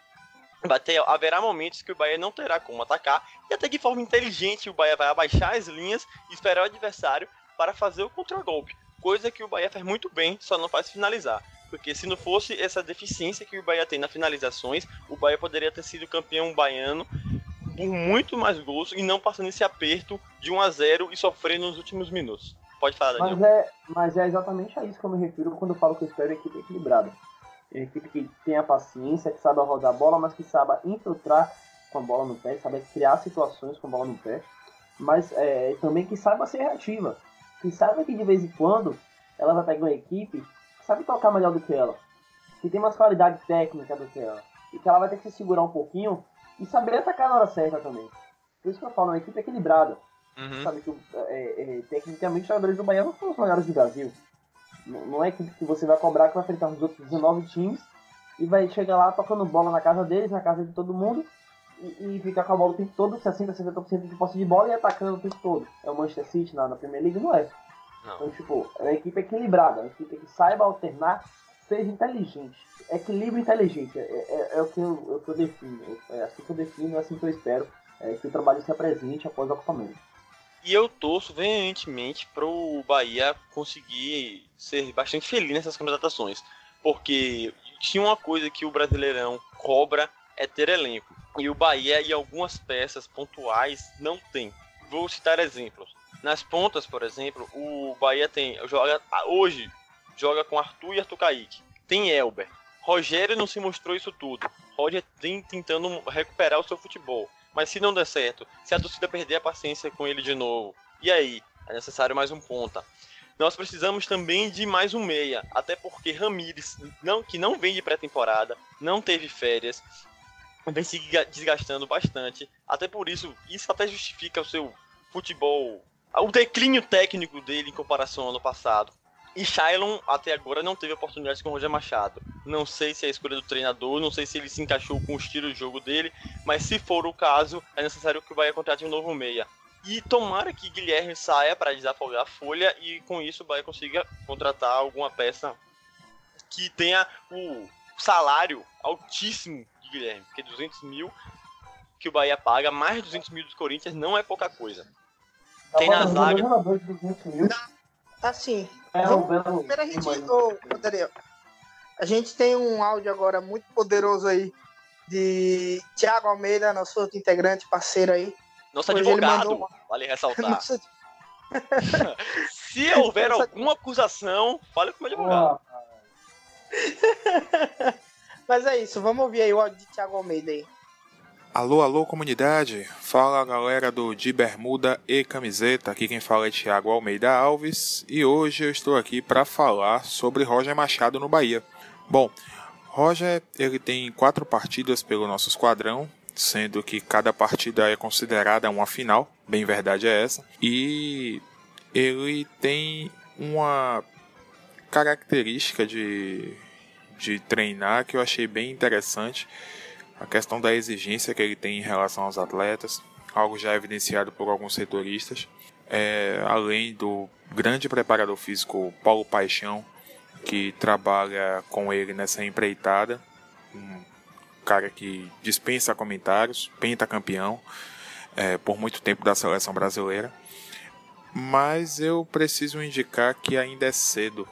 [SPEAKER 3] Ter, haverá momentos que o Bahia não terá como atacar, e até de forma inteligente o Bahia vai abaixar as linhas e esperar o adversário para fazer o contragolpe. Coisa que o Bahia faz muito bem, só não faz finalizar. Porque se não fosse essa deficiência que o Bahia tem nas finalizações, o Bahia poderia ter sido campeão baiano por muito mais gols e não passando esse aperto de 1 a 0 e sofrendo nos últimos minutos. Pode falar, Daniel.
[SPEAKER 4] Mas é, mas é exatamente a isso que eu me refiro quando eu falo que eu espero uma equipe equilibrada. Uma equipe que tenha paciência, que saiba rodar a bola, mas que saiba infiltrar com a bola no pé, saiba criar situações com a bola no pé, mas é, também que saiba ser reativa. Que saiba que de vez em quando ela vai pegar uma equipe que sabe tocar melhor do que ela, que tem mais qualidade técnica do que ela, e que ela vai ter que se segurar um pouquinho e saber atacar na hora certa também. Por isso que eu falo, uma equipe equilibrada
[SPEAKER 3] Uhum.
[SPEAKER 4] sabe que é, é, tecnicamente os jogadores do Bahia não são os melhores do Brasil. Não, não é equipe que você vai cobrar que vai enfrentar os outros 19 times e vai chegar lá tocando bola na casa deles, na casa de todo mundo e, e ficar com a bola o tempo todo, 60, 70% de posse de bola e atacando o tempo todo. É o Manchester City na, na Premier League? Não é.
[SPEAKER 3] Não.
[SPEAKER 4] Então, tipo, é uma equipe equilibrada, uma equipe que saiba alternar, seja inteligente. Equilíbrio inteligente é, é, é o, que eu, é o que eu defino. É assim que eu defino, é assim que eu espero é, que o trabalho se apresente após o ocupamento.
[SPEAKER 3] E eu torço veementemente para o Bahia conseguir ser bastante feliz nessas contratações. Porque tinha uma coisa que o Brasileirão cobra é ter elenco. E o Bahia e algumas peças pontuais não tem. Vou citar exemplos. Nas pontas, por exemplo, o Bahia tem joga hoje joga com Arthur e Arthur Kaique. Tem Elber. Rogério não se mostrou isso tudo. Roger tem tentando recuperar o seu futebol. Mas se não der certo, se a torcida perder a paciência com ele de novo, e aí? É necessário mais um ponta. Nós precisamos também de mais um meia, até porque Ramires, não, que não vem de pré-temporada, não teve férias, vem se desgastando bastante. Até por isso, isso até justifica o seu futebol, o declínio técnico dele em comparação ao ano passado. E Shailon até agora não teve oportunidades com o Roger Machado. Não sei se é a escolha do treinador, não sei se ele se encaixou com o estilo de jogo dele, mas se for o caso, é necessário que o Bahia contrate um novo meia. E tomara que Guilherme saia para desafogar a folha e com isso o Bahia consiga contratar alguma peça que tenha o salário altíssimo Guilherme, porque 200 mil que o Bahia paga, mais 200 mil dos Corinthians não é pouca coisa. Tem na zaga.
[SPEAKER 2] Assim, é, vamos, primeiro a gente. Ô, Daniel, a gente tem um áudio agora muito poderoso aí de Tiago Almeida, nosso outro integrante, parceiro aí.
[SPEAKER 3] Nosso Hoje advogado, mandou... vale ressaltar. Nossa... Se houver alguma acusação, fale com o meu advogado.
[SPEAKER 2] Mas é isso, vamos ouvir aí o áudio de Tiago Almeida aí.
[SPEAKER 5] Alô, alô, comunidade! Fala galera do De Bermuda e Camiseta, aqui quem fala é Thiago Almeida Alves e hoje eu estou aqui para falar sobre Roger Machado no Bahia. Bom, Roger ele tem quatro partidas pelo nosso esquadrão, sendo que cada partida é considerada uma final, bem verdade é essa, e ele tem uma característica de, de treinar que eu achei bem interessante. A questão da exigência que ele tem em relação aos atletas, algo já evidenciado por alguns setoristas, é, além do grande preparador físico Paulo Paixão, que trabalha com ele nessa empreitada, um cara que dispensa comentários, pentacampeão é, por muito tempo da seleção brasileira. Mas eu preciso indicar que ainda é cedo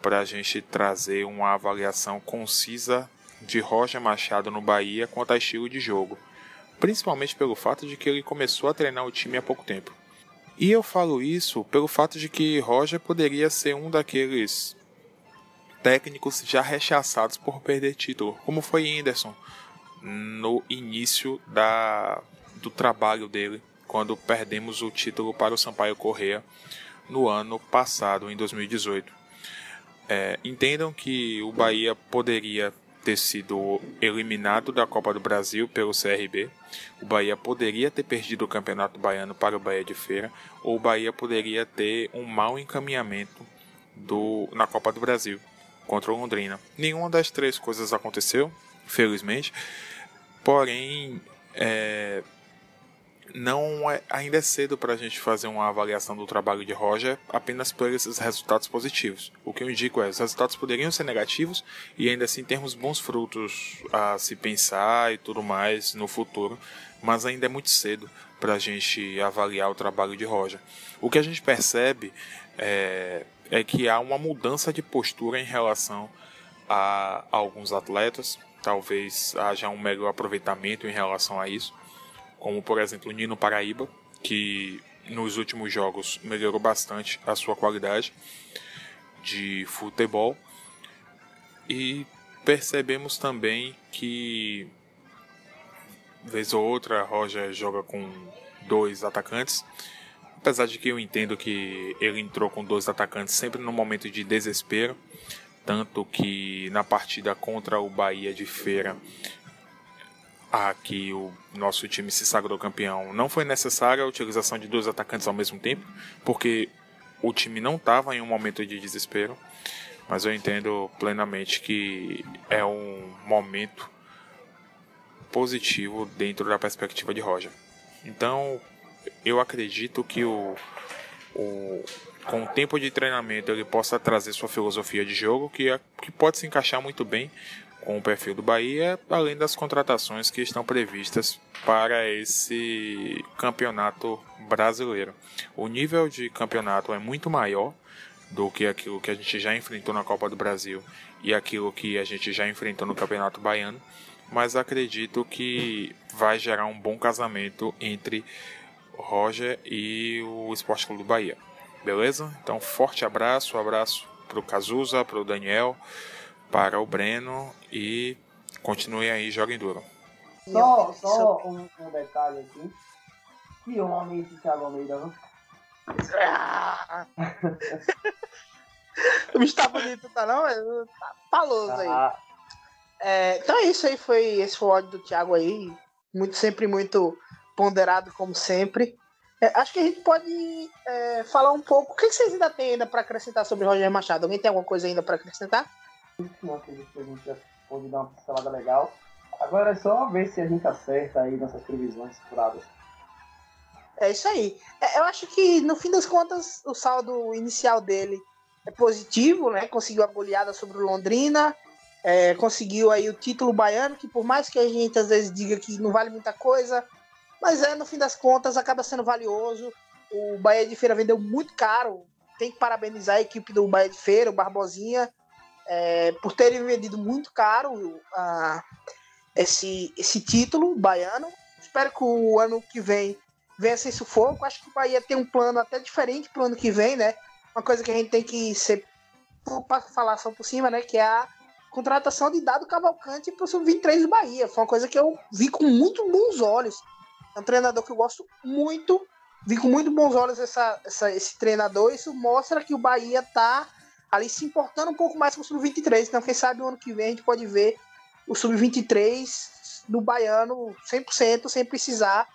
[SPEAKER 5] para a gente trazer uma avaliação concisa de Roger Machado no Bahia quanto a estilo de jogo, principalmente pelo fato de que ele começou a treinar o time há pouco tempo. E eu falo isso pelo fato de que Roger poderia ser um daqueles técnicos já rechaçados por perder título, como foi Henderson no início da, do trabalho dele, quando perdemos o título para o Sampaio Correa no ano passado, em 2018. É, entendam que o Bahia poderia ter sido eliminado da Copa do Brasil pelo CRB. O Bahia poderia ter perdido o Campeonato Baiano para o Bahia de Feira, ou o Bahia poderia ter um mau encaminhamento do, na Copa do Brasil contra o Londrina. Nenhuma das três coisas aconteceu, felizmente. Porém, é, não é, ainda é cedo para a gente fazer uma avaliação do trabalho de Roger apenas por esses resultados positivos. O que eu indico é, os resultados poderiam ser negativos e ainda assim termos bons frutos a se pensar e tudo mais no futuro, mas ainda é muito cedo para a gente avaliar o trabalho de Roger. O que a gente percebe é, é que há uma mudança de postura em relação a, a alguns atletas, talvez haja um melhor aproveitamento em relação a isso como por exemplo o Nino Paraíba, que nos últimos jogos melhorou bastante a sua qualidade de futebol. E percebemos também que vez ou outra Roger joga com dois atacantes. Apesar de que eu entendo que ele entrou com dois atacantes sempre no momento de desespero, tanto que na partida contra o Bahia de Feira a que o nosso time se sagrou campeão, não foi necessária a utilização de dois atacantes ao mesmo tempo, porque o time não estava em um momento de desespero, mas eu entendo plenamente que é um momento positivo dentro da perspectiva de Roger. Então, eu acredito que o o, com o tempo de treinamento ele possa trazer sua filosofia de jogo, que, é, que pode se encaixar muito bem com o perfil do Bahia, além das contratações que estão previstas para esse campeonato brasileiro. O nível de campeonato é muito maior do que aquilo que a gente já enfrentou na Copa do Brasil e aquilo que a gente já enfrentou no Campeonato Baiano, mas acredito que vai gerar um bom casamento entre Roger e o Esporte Clube do Bahia. Beleza? Então, forte abraço, abraço para o Cazuza, para o Daniel, para o Breno e continue aí, joguem duro.
[SPEAKER 4] Só, só um, um detalhe aqui. Que homem esse Thiago Almeida, não?
[SPEAKER 2] Ah. o bicho tá bonito, tá não? Tá paloso aí.
[SPEAKER 4] Ah,
[SPEAKER 2] É, então é isso aí, foi esse foi o ódio do Thiago aí. Muito, sempre muito ponderado, como sempre. É, acho que a gente pode é, falar um pouco. O que que vocês ainda têm ainda para acrescentar sobre Roger Machado? Alguém tem alguma coisa ainda para acrescentar?
[SPEAKER 4] Acredito que a gente já dar uma pincelada legal. Agora é só ver se a gente acerta aí nossas previsões furadas.
[SPEAKER 2] É isso aí. É, eu acho que, no fim das contas, o saldo inicial dele é positivo, né? Conseguiu a goleada sobre o Londrina, é, conseguiu aí o título baiano, que por mais que a gente às vezes diga que não vale muita coisa, mas é, no fim das contas, acaba sendo valioso. O Bahia de Feira vendeu muito caro. Tem que parabenizar a equipe do Bahia de Feira, o Barbosinha, é, por terem vendido muito caro esse, esse título baiano. Espero que o ano que vem venha sem sufoco. Acho que o Bahia tem um plano até diferente para o ano que vem, né? Uma coisa que a gente tem que ser para falar só por cima, né? Que é a contratação de Dado Cavalcante para o Sub-23 do Bahia. Foi uma coisa que eu vi com muito bons olhos. É um treinador que eu gosto muito. Vi com muito bons olhos essa, essa- esse treinador. Isso mostra que o Bahia tá ali se importando um pouco mais com o Sub-23. Então, quem sabe o ano que vem a gente pode ver o Sub-23 do Baiano 100% sem precisar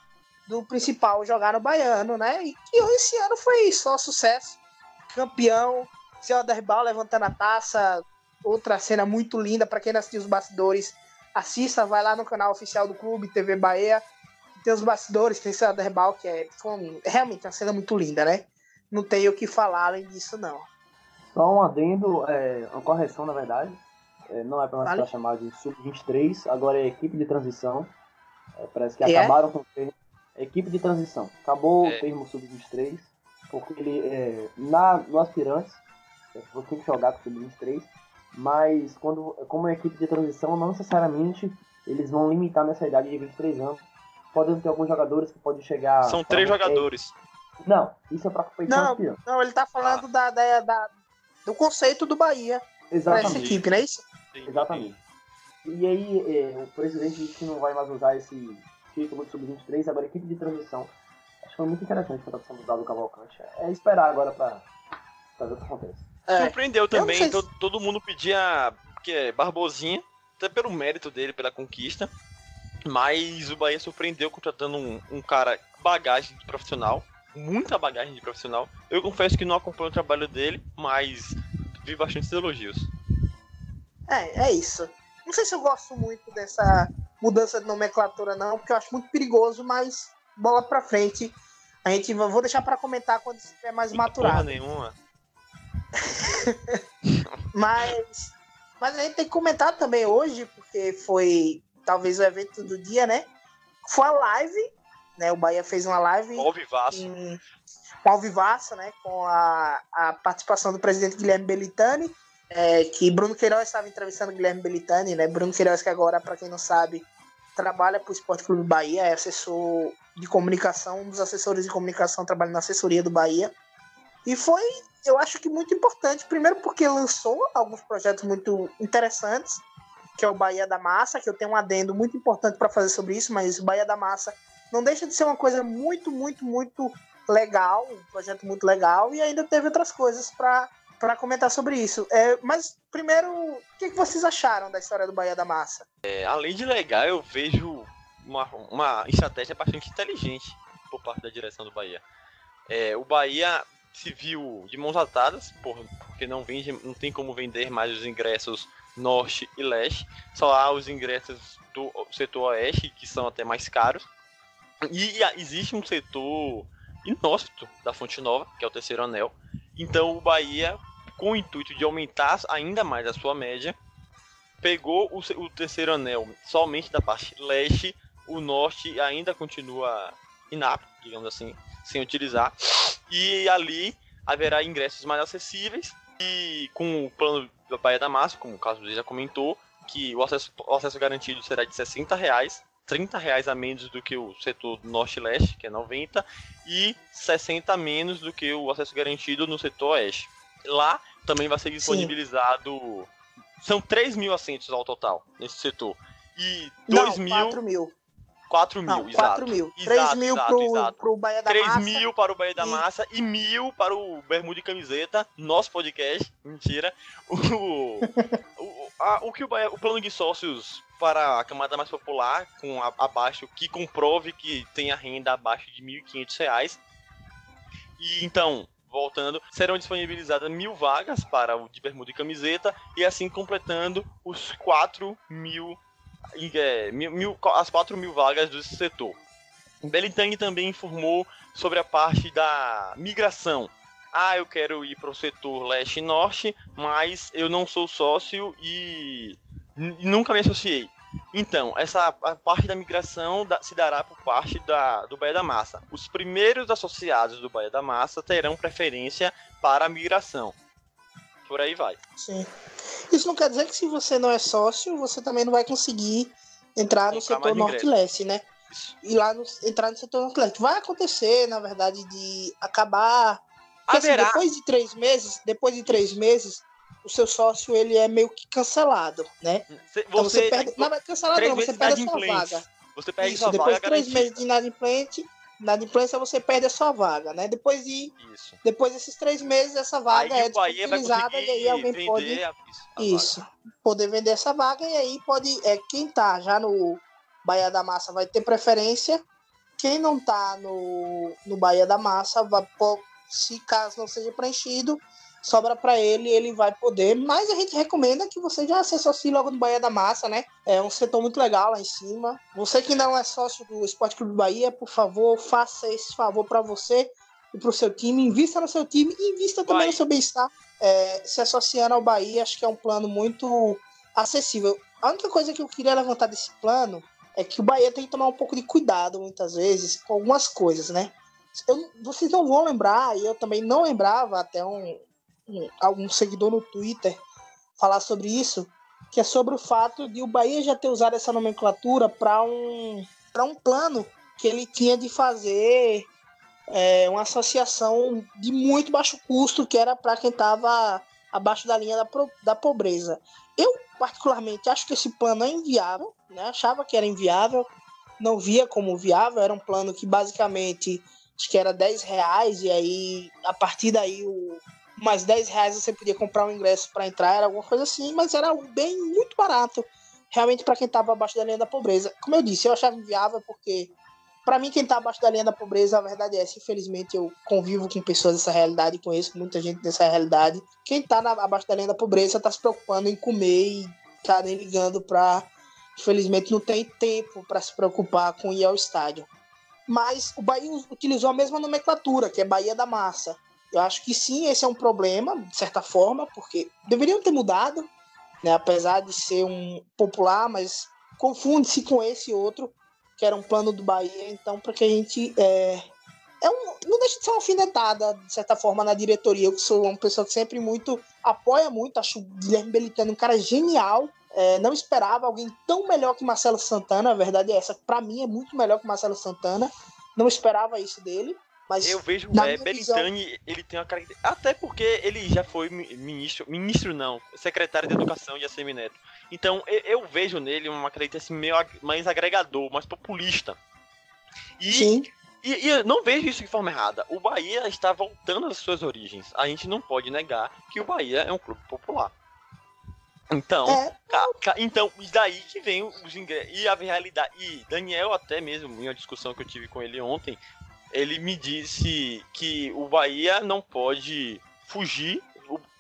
[SPEAKER 2] do principal jogar no Baiano, né? E que esse ano foi só sucesso. Campeão, seu Aderbal levantando a taça. Outra cena muito linda para quem não assistiu os bastidores. Assista, vai lá no canal oficial do clube, TV Bahia. Tem os bastidores, tem seu Aderbal, que é, realmente uma cena muito linda, né? Não tem o que falar além disso, não.
[SPEAKER 4] Só um adendo, é, uma correção na verdade. É, não é para nós
[SPEAKER 2] Vale.
[SPEAKER 4] ficar chamado de Sub-23, agora é equipe de transição. É, parece que
[SPEAKER 2] E é?
[SPEAKER 4] acabaram com o termo. Equipe de transição. Acabou
[SPEAKER 3] É.
[SPEAKER 4] o termo Sub-23, porque ele, é, na, no aspirantes, é, você tem que jogar com o Sub-23, mas quando, como é equipe de transição, não necessariamente eles vão limitar nessa idade de 23 anos. Podem ter alguns jogadores que podem chegar.
[SPEAKER 3] São
[SPEAKER 4] pra
[SPEAKER 3] três jogadores.
[SPEAKER 4] Não, isso é para competição
[SPEAKER 2] Não,
[SPEAKER 4] aspirante.
[SPEAKER 2] não, ele tá falando da, da, da- do conceito do Bahia pra essa
[SPEAKER 4] Exatamente.
[SPEAKER 2] equipe, não é isso?
[SPEAKER 4] Exatamente. E aí, é, o presidente disse que não vai mais usar esse título de sub-23, agora equipe de transição. Acho que foi muito interessante a contratação do Dado Cavalcante. É esperar agora pra, pra ver o que acontece.
[SPEAKER 2] É.
[SPEAKER 3] Surpreendeu também,
[SPEAKER 2] se-
[SPEAKER 3] todo, todo mundo pedia que é Barbosinha, até pelo mérito dele, pela conquista. Mas o Bahia surpreendeu contratando um, um cara bagagem de profissional, muita bagagem de profissional. Eu confesso que não acompanho o trabalho dele, mas vi bastantes elogios.
[SPEAKER 2] É, é isso. Não sei se eu gosto muito dessa mudança de nomenclatura, não, porque eu acho muito perigoso, mas bola pra frente. A gente vai- vou deixar pra comentar quando estiver mais
[SPEAKER 3] Porra
[SPEAKER 2] maturado.
[SPEAKER 3] nenhuma.
[SPEAKER 2] Mas, mas a gente tem que comentar também hoje, porque foi talvez o evento do dia, né? Foi a live, né? O Bahia fez uma live
[SPEAKER 3] Ó, vivaço.
[SPEAKER 2] em, ao vivaço, né? Com a, a participação do presidente Guilherme Belitani, é, que Bruno Queiroz estava entrevistando o Guilherme Belitani, né? Bruno Queiroz, que agora, para quem não sabe, trabalha para o Esporte Clube Bahia, é assessor de comunicação, um dos assessores de comunicação, trabalha na assessoria do Bahia. E foi, eu acho que muito importante, primeiro porque lançou alguns projetos muito interessantes, que é o Bahia da Massa, que eu tenho um adendo muito importante para fazer sobre isso, mas o Bahia da Massa não deixa de ser uma coisa muito, muito, muito legal, um projeto muito legal, e ainda teve outras coisas para comentar sobre isso. É, mas, primeiro, o que, que vocês acharam da história do Bahia da Massa?
[SPEAKER 3] É, além de legal, eu vejo uma, uma estratégia bastante inteligente por parte da direção do Bahia. É, o Bahia se viu de mãos atadas, por, porque não, vende, não tem como vender mais os ingressos norte e leste, só há os ingressos do setor oeste, que são até mais caros. E existe um setor inóspito da Fonte Nova, que é o terceiro anel. Então o Bahia, com o intuito de aumentar ainda mais a sua média, pegou o, o terceiro anel somente da parte leste, o norte ainda continua inapto, digamos assim, sem utilizar. E ali haverá ingressos mais acessíveis e com o plano da Bahia da Massa, como o caso já comentou, que o acesso, o acesso garantido será de 60 reais, 30 reais a menos do que o setor norte-leste, que é 90, e 60 a menos do que o acesso garantido no setor oeste. Lá também vai ser disponibilizado. Sim. São 3 mil assentos ao total nesse setor. E 2 mil.
[SPEAKER 2] 4 mil.
[SPEAKER 3] 4 mil, Não,
[SPEAKER 2] exato. 4 mil. 3 mil exato, pro, exato. pro Bahia da 3
[SPEAKER 3] Massa. 3 mil para o Bahia da e... Massa e mil para o Bermuda e Camiseta, nosso podcast. Mentira. O, o, a, o que o, o plano de sócios para a camada mais popular, com a, abaixo, que comprove que tenha renda abaixo de R$ 1.500. E então, voltando, serão disponibilizadas mil vagas para o de bermuda e camiseta, e assim completando os 4 mil é, mil, mil, as 4 mil vagas do setor. Belintang também informou sobre a parte da migração. Ah, eu quero ir para o setor leste e norte, mas eu não sou sócio e nunca me associei. Então, essa parte da migração da, se dará por parte da, do Baía da Massa. Os primeiros associados do Baía da Massa terão preferência para a migração. Por aí vai.
[SPEAKER 2] Sim. Isso não quer dizer que se você não é sócio, você também não vai conseguir entrar no setor norte-leste, né? Isso. E lá no, entrar no setor norte-leste. Vai acontecer, na verdade, de acabar. Porque, assim, depois de três meses, depois de três meses, o seu sócio ele é meio que cancelado, né?
[SPEAKER 3] Você, então você perde.
[SPEAKER 2] Não, mas cancelado não, você perde a sua vaga.
[SPEAKER 3] Você perde
[SPEAKER 2] Isso,
[SPEAKER 3] sua
[SPEAKER 2] depois
[SPEAKER 3] vaga.
[SPEAKER 2] De três meses de inadimplente, inadimplência você perde a sua vaga, né? Depois de
[SPEAKER 3] isso.
[SPEAKER 2] depois desses três meses essa vaga
[SPEAKER 3] aí
[SPEAKER 2] é disponibilizada e aí alguém pode
[SPEAKER 3] a, a
[SPEAKER 2] isso vaga. poder vender essa vaga e aí pode é quem tá já no Bahia da Massa vai ter preferência, quem não tá no no Bahia da Massa vai se caso não seja preenchido sobra para ele ele vai poder. Mas a gente recomenda que você já se associe logo no Bahia da Massa, né? É um setor muito legal lá em cima. Você que não é sócio do Esporte Clube Bahia, por favor, faça esse favor para você e para o seu time. Invista no seu time e invista também no seu bem-estar. É, se associando ao Bahia, acho que é um plano muito acessível. A única coisa que eu queria levantar desse plano é que o Bahia tem que tomar um pouco de cuidado, muitas vezes, com algumas coisas, né? Eu, vocês não vão lembrar, e eu também não lembrava até um, algum seguidor no Twitter falar sobre isso, que é sobre o fato de o Bahia já ter usado essa nomenclatura para um, um plano que ele tinha de fazer é, uma associação de muito baixo custo, que era para quem estava abaixo da linha da, da pobreza. Eu, particularmente, acho que esse plano é inviável, né? achava que era inviável, não via como viável, era um plano que basicamente acho que era 10 reais, e aí a partir daí o, mais 10 reais você podia comprar um ingresso para entrar, era alguma coisa assim, mas era bem muito barato, realmente para quem estava abaixo da linha da pobreza. Como eu disse, eu achava inviável porque para mim quem está abaixo da linha da pobreza, a verdade é essa, infelizmente eu convivo com pessoas dessa realidade, conheço muita gente dessa realidade. Quem está abaixo da linha da pobreza está se preocupando em comer e tá nem ligando para infelizmente não tem tempo para se preocupar com ir ao estádio. Mas o Bahia utilizou a mesma nomenclatura, que é Bahia da Massa. Eu acho que sim, esse é um problema, de certa forma, porque deveriam ter mudado, né? apesar de ser um popular, mas confunde-se com esse outro, que era um plano do Bahia, então, para que a gente. É, é um, não deixa de ser uma alfinetada, de certa forma, na diretoria. Eu sou uma pessoa que sempre muito apoia muito, acho o Guilherme Belitano um cara genial. É, não esperava alguém tão melhor que Marcelo Santana, a verdade é essa. Para mim, é muito melhor que Marcelo Santana. Não esperava isso dele. Mas
[SPEAKER 3] eu vejo é, Belintani, visão... ele tem uma característica. Até porque ele já foi ministro, ministro não, secretário de Educação de ACM Neto. Então eu, eu vejo nele uma característica assim, meio mais agregador, mais populista. E,
[SPEAKER 2] Sim.
[SPEAKER 3] E, e eu não vejo isso de forma errada. O Bahia está voltando às suas origens. A gente não pode negar que o Bahia é um clube popular. Então, é. ca, ca, então, daí que vem os ingressos. E a realidade. E Daniel, até mesmo, em uma discussão que eu tive com ele ontem, ele me disse que o Bahia não pode fugir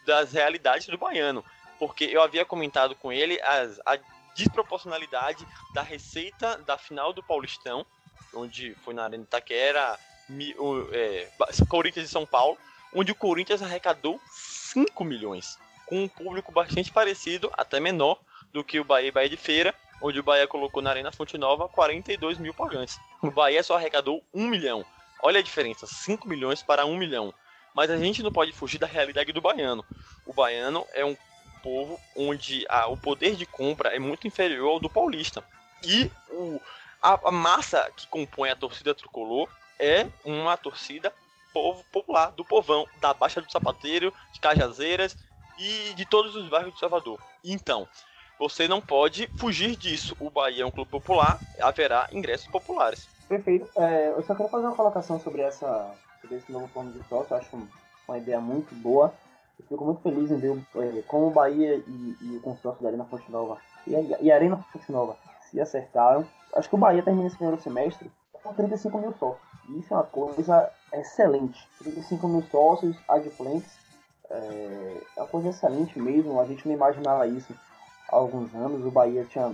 [SPEAKER 3] das realidades do baiano, porque eu havia comentado com ele as, a desproporcionalidade da receita da final do Paulistão, onde foi na Arena Itaquera, o, é, Corinthians e São Paulo, onde o Corinthians arrecadou 5 milhões, com um público bastante parecido, até menor, do que o Bahia e Bahia de Feira, onde o Bahia colocou na Arena Fonte Nova 42 mil pagantes. O Bahia só arrecadou 1 milhão. Olha a diferença, 5 milhões para 1 milhão. Mas a gente não pode fugir da realidade do baiano. O baiano é um povo onde a, o poder de compra é muito inferior ao do paulista. E o, a, a massa que compõe a torcida tricolor é uma torcida povo popular, do povão, da Baixa do Sapateiro, de Cajazeiras e de todos os bairros de Salvador. Então, você não pode fugir disso. O Bahia é um clube popular, haverá ingressos populares.
[SPEAKER 4] Perfeito. É, eu só quero fazer uma colocação sobre, essa, sobre esse novo plano de sócio. Eu acho uma ideia muito boa. Eu fico muito feliz em ver é, como o Bahia e, e, o consórcio da Arena Fonte Nova e a, e a Arena Fonte Nova se acertaram. Acho que o Bahia termina esse primeiro semestre com 35 mil sócios. Isso é uma coisa excelente. 35 mil sócios adimplentes. É, uma coisa excelente mesmo. A gente não imaginava isso há alguns anos. O Bahia tinha.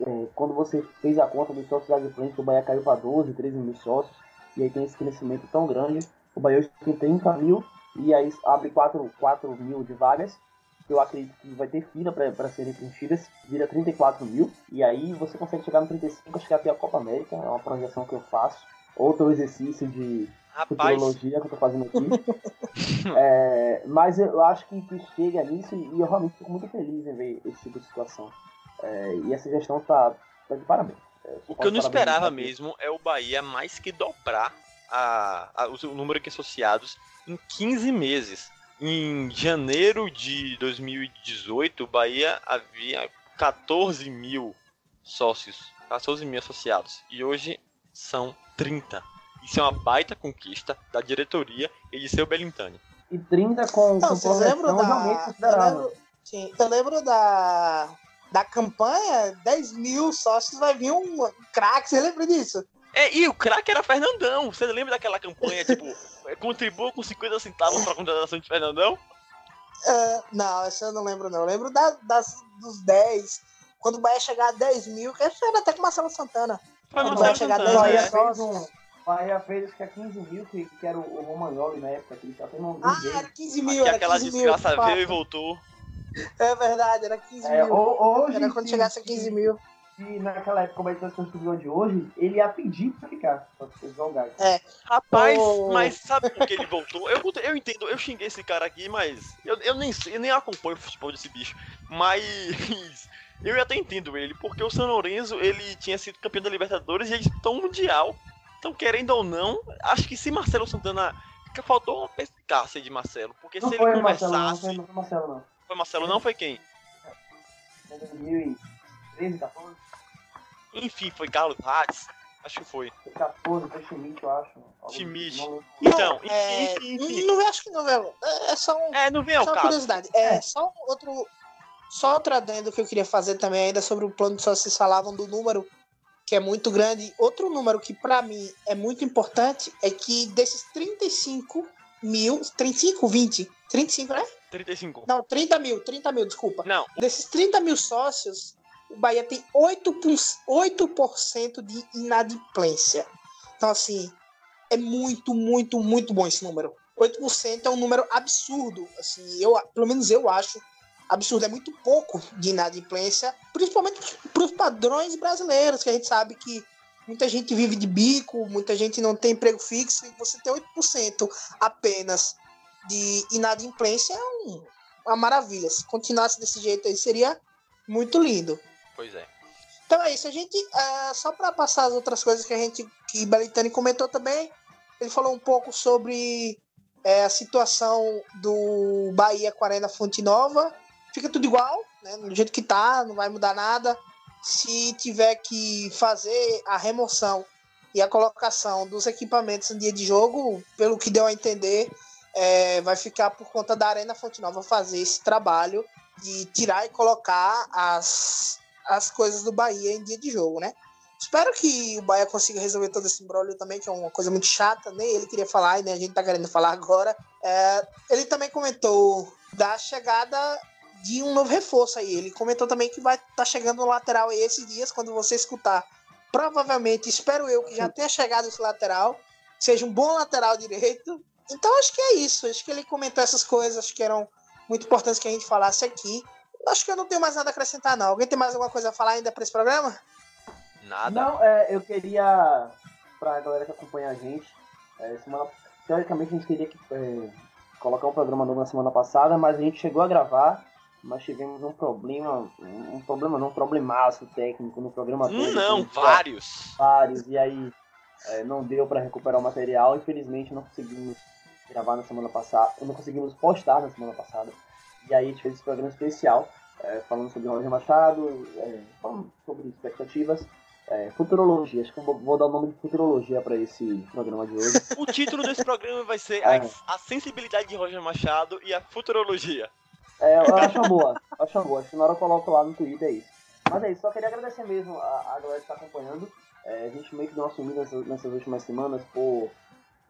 [SPEAKER 4] É, quando você fez a conta dos sócios adimplentes, o Bahia caiu para 12, 13 mil sócios. E aí tem esse crescimento tão grande. O Bahia hoje tem 30 mil e aí abre 4, 4 mil de vagas. Eu acredito que vai ter fila para serem preenchidas, vira 34 mil. E aí você consegue chegar no 35, acho que até a Copa América, é uma projeção que eu faço. Outro exercício de futurologia que eu tô fazendo aqui. é, mas eu acho que, que chega nisso e eu realmente fico muito feliz em ver esse tipo de situação. É, e essa gestão tá, tá de parabéns.
[SPEAKER 3] É, o que eu não esperava mesmo é o Bahia mais que dobrar a, a, o número de associados em 15 meses. Em janeiro de 2018, o Bahia havia 14 mil sócios, 14 mil associados. E hoje são 30. Isso é uma baita conquista da diretoria e de seu Belintani.
[SPEAKER 4] E 30 com,
[SPEAKER 2] Não, com lembram da... eu lembro, sim, eu lembro da, da campanha, 10 mil sócios vai vir um craque, você lembra disso?
[SPEAKER 3] É, e o craque era Fernandão. Você lembra daquela campanha, tipo, é, contribua com 50 centavos para a contratação de Fernandão?
[SPEAKER 2] Uh, não, essa eu não lembro, não. Eu lembro da, das, dos 10. Quando o Bahia chegar a 10 mil, que era até com o Marcelo Santana.
[SPEAKER 3] Foi Quando o Bahia chegar a 10 mil.
[SPEAKER 4] Bahia um, Bahia fez que é 15 mil, que, que era o, Romagnoli na época. Que ele tá tendo
[SPEAKER 2] ah, era 15 mil. Aqui, era
[SPEAKER 3] aquela
[SPEAKER 2] 15
[SPEAKER 3] desgraça
[SPEAKER 2] mil,
[SPEAKER 3] veio e voltou.
[SPEAKER 2] É verdade, era 15
[SPEAKER 4] é,
[SPEAKER 2] mil.
[SPEAKER 4] Hoje,
[SPEAKER 2] era quando chegasse a 15 mil
[SPEAKER 4] se naquela época o Bahia fosse campeão de hoje, ele ia pedir pra ficar, pra jogar.
[SPEAKER 2] É.
[SPEAKER 3] Rapaz, oh. mas sabe por que ele voltou? Eu, eu entendo, eu xinguei esse cara aqui, mas eu, eu, nem, eu nem acompanho o futebol desse bicho. Mas eu até entendo ele, porque o São Lourenço, ele tinha sido campeão da Libertadores e eles estão mundial. Então, querendo ou não, acho que se Marcelo Santana. Faltou uma perspicácia de Marcelo, porque
[SPEAKER 4] não
[SPEAKER 3] se ele conversasse.
[SPEAKER 4] Marcelo, não, foi Marcelo, não.
[SPEAKER 3] Foi Marcelo, não? Foi quem?
[SPEAKER 4] É 2013, 14.
[SPEAKER 3] Enfim, foi Carlos Hatz. Acho que foi.
[SPEAKER 4] Foi 14, foi Schmidt, eu acho.
[SPEAKER 3] Schmidt. Então,
[SPEAKER 2] não, é... enfim, enfim. Não acho que não, velho. É só um.
[SPEAKER 3] É, não vem ao caso.
[SPEAKER 2] curiosidade. É, é, só um outro. Só outro adendo que eu queria fazer também ainda sobre o plano de só vocês falavam do número que é muito grande. Outro número que para mim é muito importante é que desses 35 mil, 35, 20, 35, né?
[SPEAKER 3] 35.
[SPEAKER 2] Não, 30 mil, 30 mil, desculpa.
[SPEAKER 3] Não.
[SPEAKER 2] Desses 30 mil sócios, o Bahia tem 8%, 8 de inadimplência. Então, assim, é muito, muito, muito bom esse número. 8% é um número absurdo. Assim, eu, pelo menos eu acho absurdo. É muito pouco de inadimplência, principalmente para os padrões brasileiros, que a gente sabe que muita gente vive de bico, muita gente não tem emprego fixo, e você ter 8% apenas de inadimplência é um, uma maravilha. Se continuasse desse jeito aí, seria muito lindo.
[SPEAKER 3] Pois é.
[SPEAKER 2] Então é isso, a gente, é, só para passar as outras coisas que a gente, que Belitani comentou também, ele falou um pouco sobre é, a situação do Bahia com a Arena Fonte Nova, fica tudo igual, né, do jeito que tá, não vai mudar nada, se tiver que fazer a remoção e a colocação dos equipamentos no dia de jogo, pelo que deu a entender, é, vai ficar por conta da Arena Fonte Nova fazer esse trabalho de tirar e colocar as, as coisas do Bahia em dia de jogo, né? Espero que o Bahia consiga resolver todo esse embrólio também, que é uma coisa muito chata, nem ele queria falar, e nem a gente tá querendo falar agora. É, ele também comentou da chegada de um novo reforço aí. Ele comentou também que vai estar tá chegando no lateral aí esses dias, quando você escutar. Provavelmente, espero eu que já tenha chegado esse lateral. seja um bom lateral direito. Então acho que é isso. Acho que ele comentou essas coisas que eram muito importantes que a gente falasse aqui. Acho que eu não tenho mais nada a acrescentar, não. Alguém tem mais alguma coisa a falar ainda para esse programa?
[SPEAKER 3] Nada.
[SPEAKER 4] Não, é, eu queria, pra galera que acompanha a gente, é, semana, teoricamente a gente teria que é, colocar um programa novo na semana passada, mas a gente chegou a gravar, mas tivemos um problema, um problema não, um problemaço técnico no programa
[SPEAKER 3] Um
[SPEAKER 4] todo,
[SPEAKER 3] não, vários.
[SPEAKER 4] vários, e aí é, não deu para recuperar o material, infelizmente não conseguimos gravar na semana passada, não conseguimos postar na semana passada, e aí a gente fez esse programa especial, é, falando sobre Roger Machado, é, falando sobre expectativas, é, futurologia, acho que vou dar o nome de futurologia para esse programa de hoje.
[SPEAKER 3] O título desse programa vai ser
[SPEAKER 4] É.
[SPEAKER 3] a, a sensibilidade de Roger Machado e a futurologia.
[SPEAKER 4] É, eu acho uma boa, eu acho uma boa. Acho que na hora eu coloco lá no Twitter é isso. Mas é isso, só queria agradecer mesmo a, a galera que está acompanhando. É, a gente meio que deu uma sumida nessas, nessas últimas semanas por,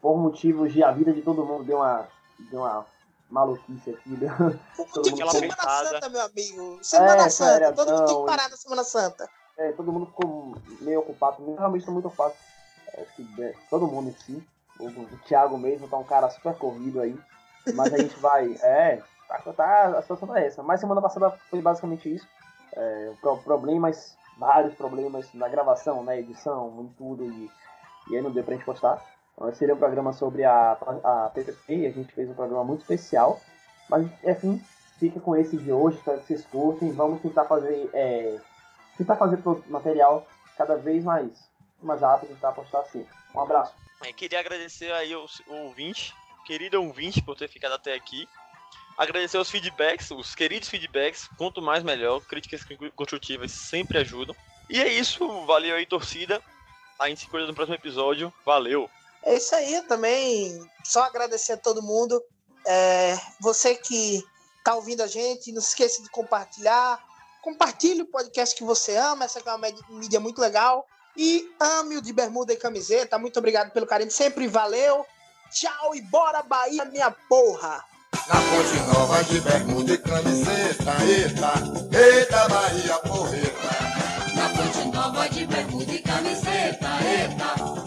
[SPEAKER 4] por motivos de a vida de todo mundo deu uma, deu uma maluquice aqui. Deu, todo mundo
[SPEAKER 2] Semana. Santa, meu amigo. Semana
[SPEAKER 4] É,
[SPEAKER 2] Santa. Todo mundo tem que parar na Semana Santa.
[SPEAKER 4] é, todo mundo ficou meio ocupado. Eu realmente estou muito ocupado. É, Acho que é, todo mundo em si. O, o Thiago mesmo tá um cara super corrido aí. Mas a gente vai. É, tá, tá, a situação é essa. Mas semana passada foi basicamente isso. É, pro- problemas, vários problemas na gravação, na edição, em tudo. E, e aí não deu pra gente postar. Então, seria um programa sobre a, a PPP a gente fez um programa muito especial. Mas, enfim, fica com esse de hoje. Espero que vocês curtem. Vamos tentar fazer. É, tentar fazer material cada vez mais, mais rápido, tentar postar assim. Um abraço.
[SPEAKER 3] É, queria agradecer aí o ouvinte, querido ouvinte, por ter ficado até aqui. Agradecer os feedbacks, os queridos feedbacks, quanto mais melhor, críticas construtivas sempre ajudam. E é isso, valeu aí, torcida. A gente se cuida no próximo episódio. Valeu!
[SPEAKER 2] É isso aí também. Só agradecer a todo mundo. É, você que tá ouvindo a gente, não se esqueça de compartilhar. Compartilhe o podcast que você ama. Essa é uma mídia muito legal. E ame o de bermuda e camiseta. Muito obrigado pelo carinho. Sempre valeu. Tchau e bora Bahia, minha porra.
[SPEAKER 1] Na ponte nova de bermuda e camiseta, eita, eita Bahia porreta.
[SPEAKER 6] Na fonte nova de bermuda e camiseta, eita,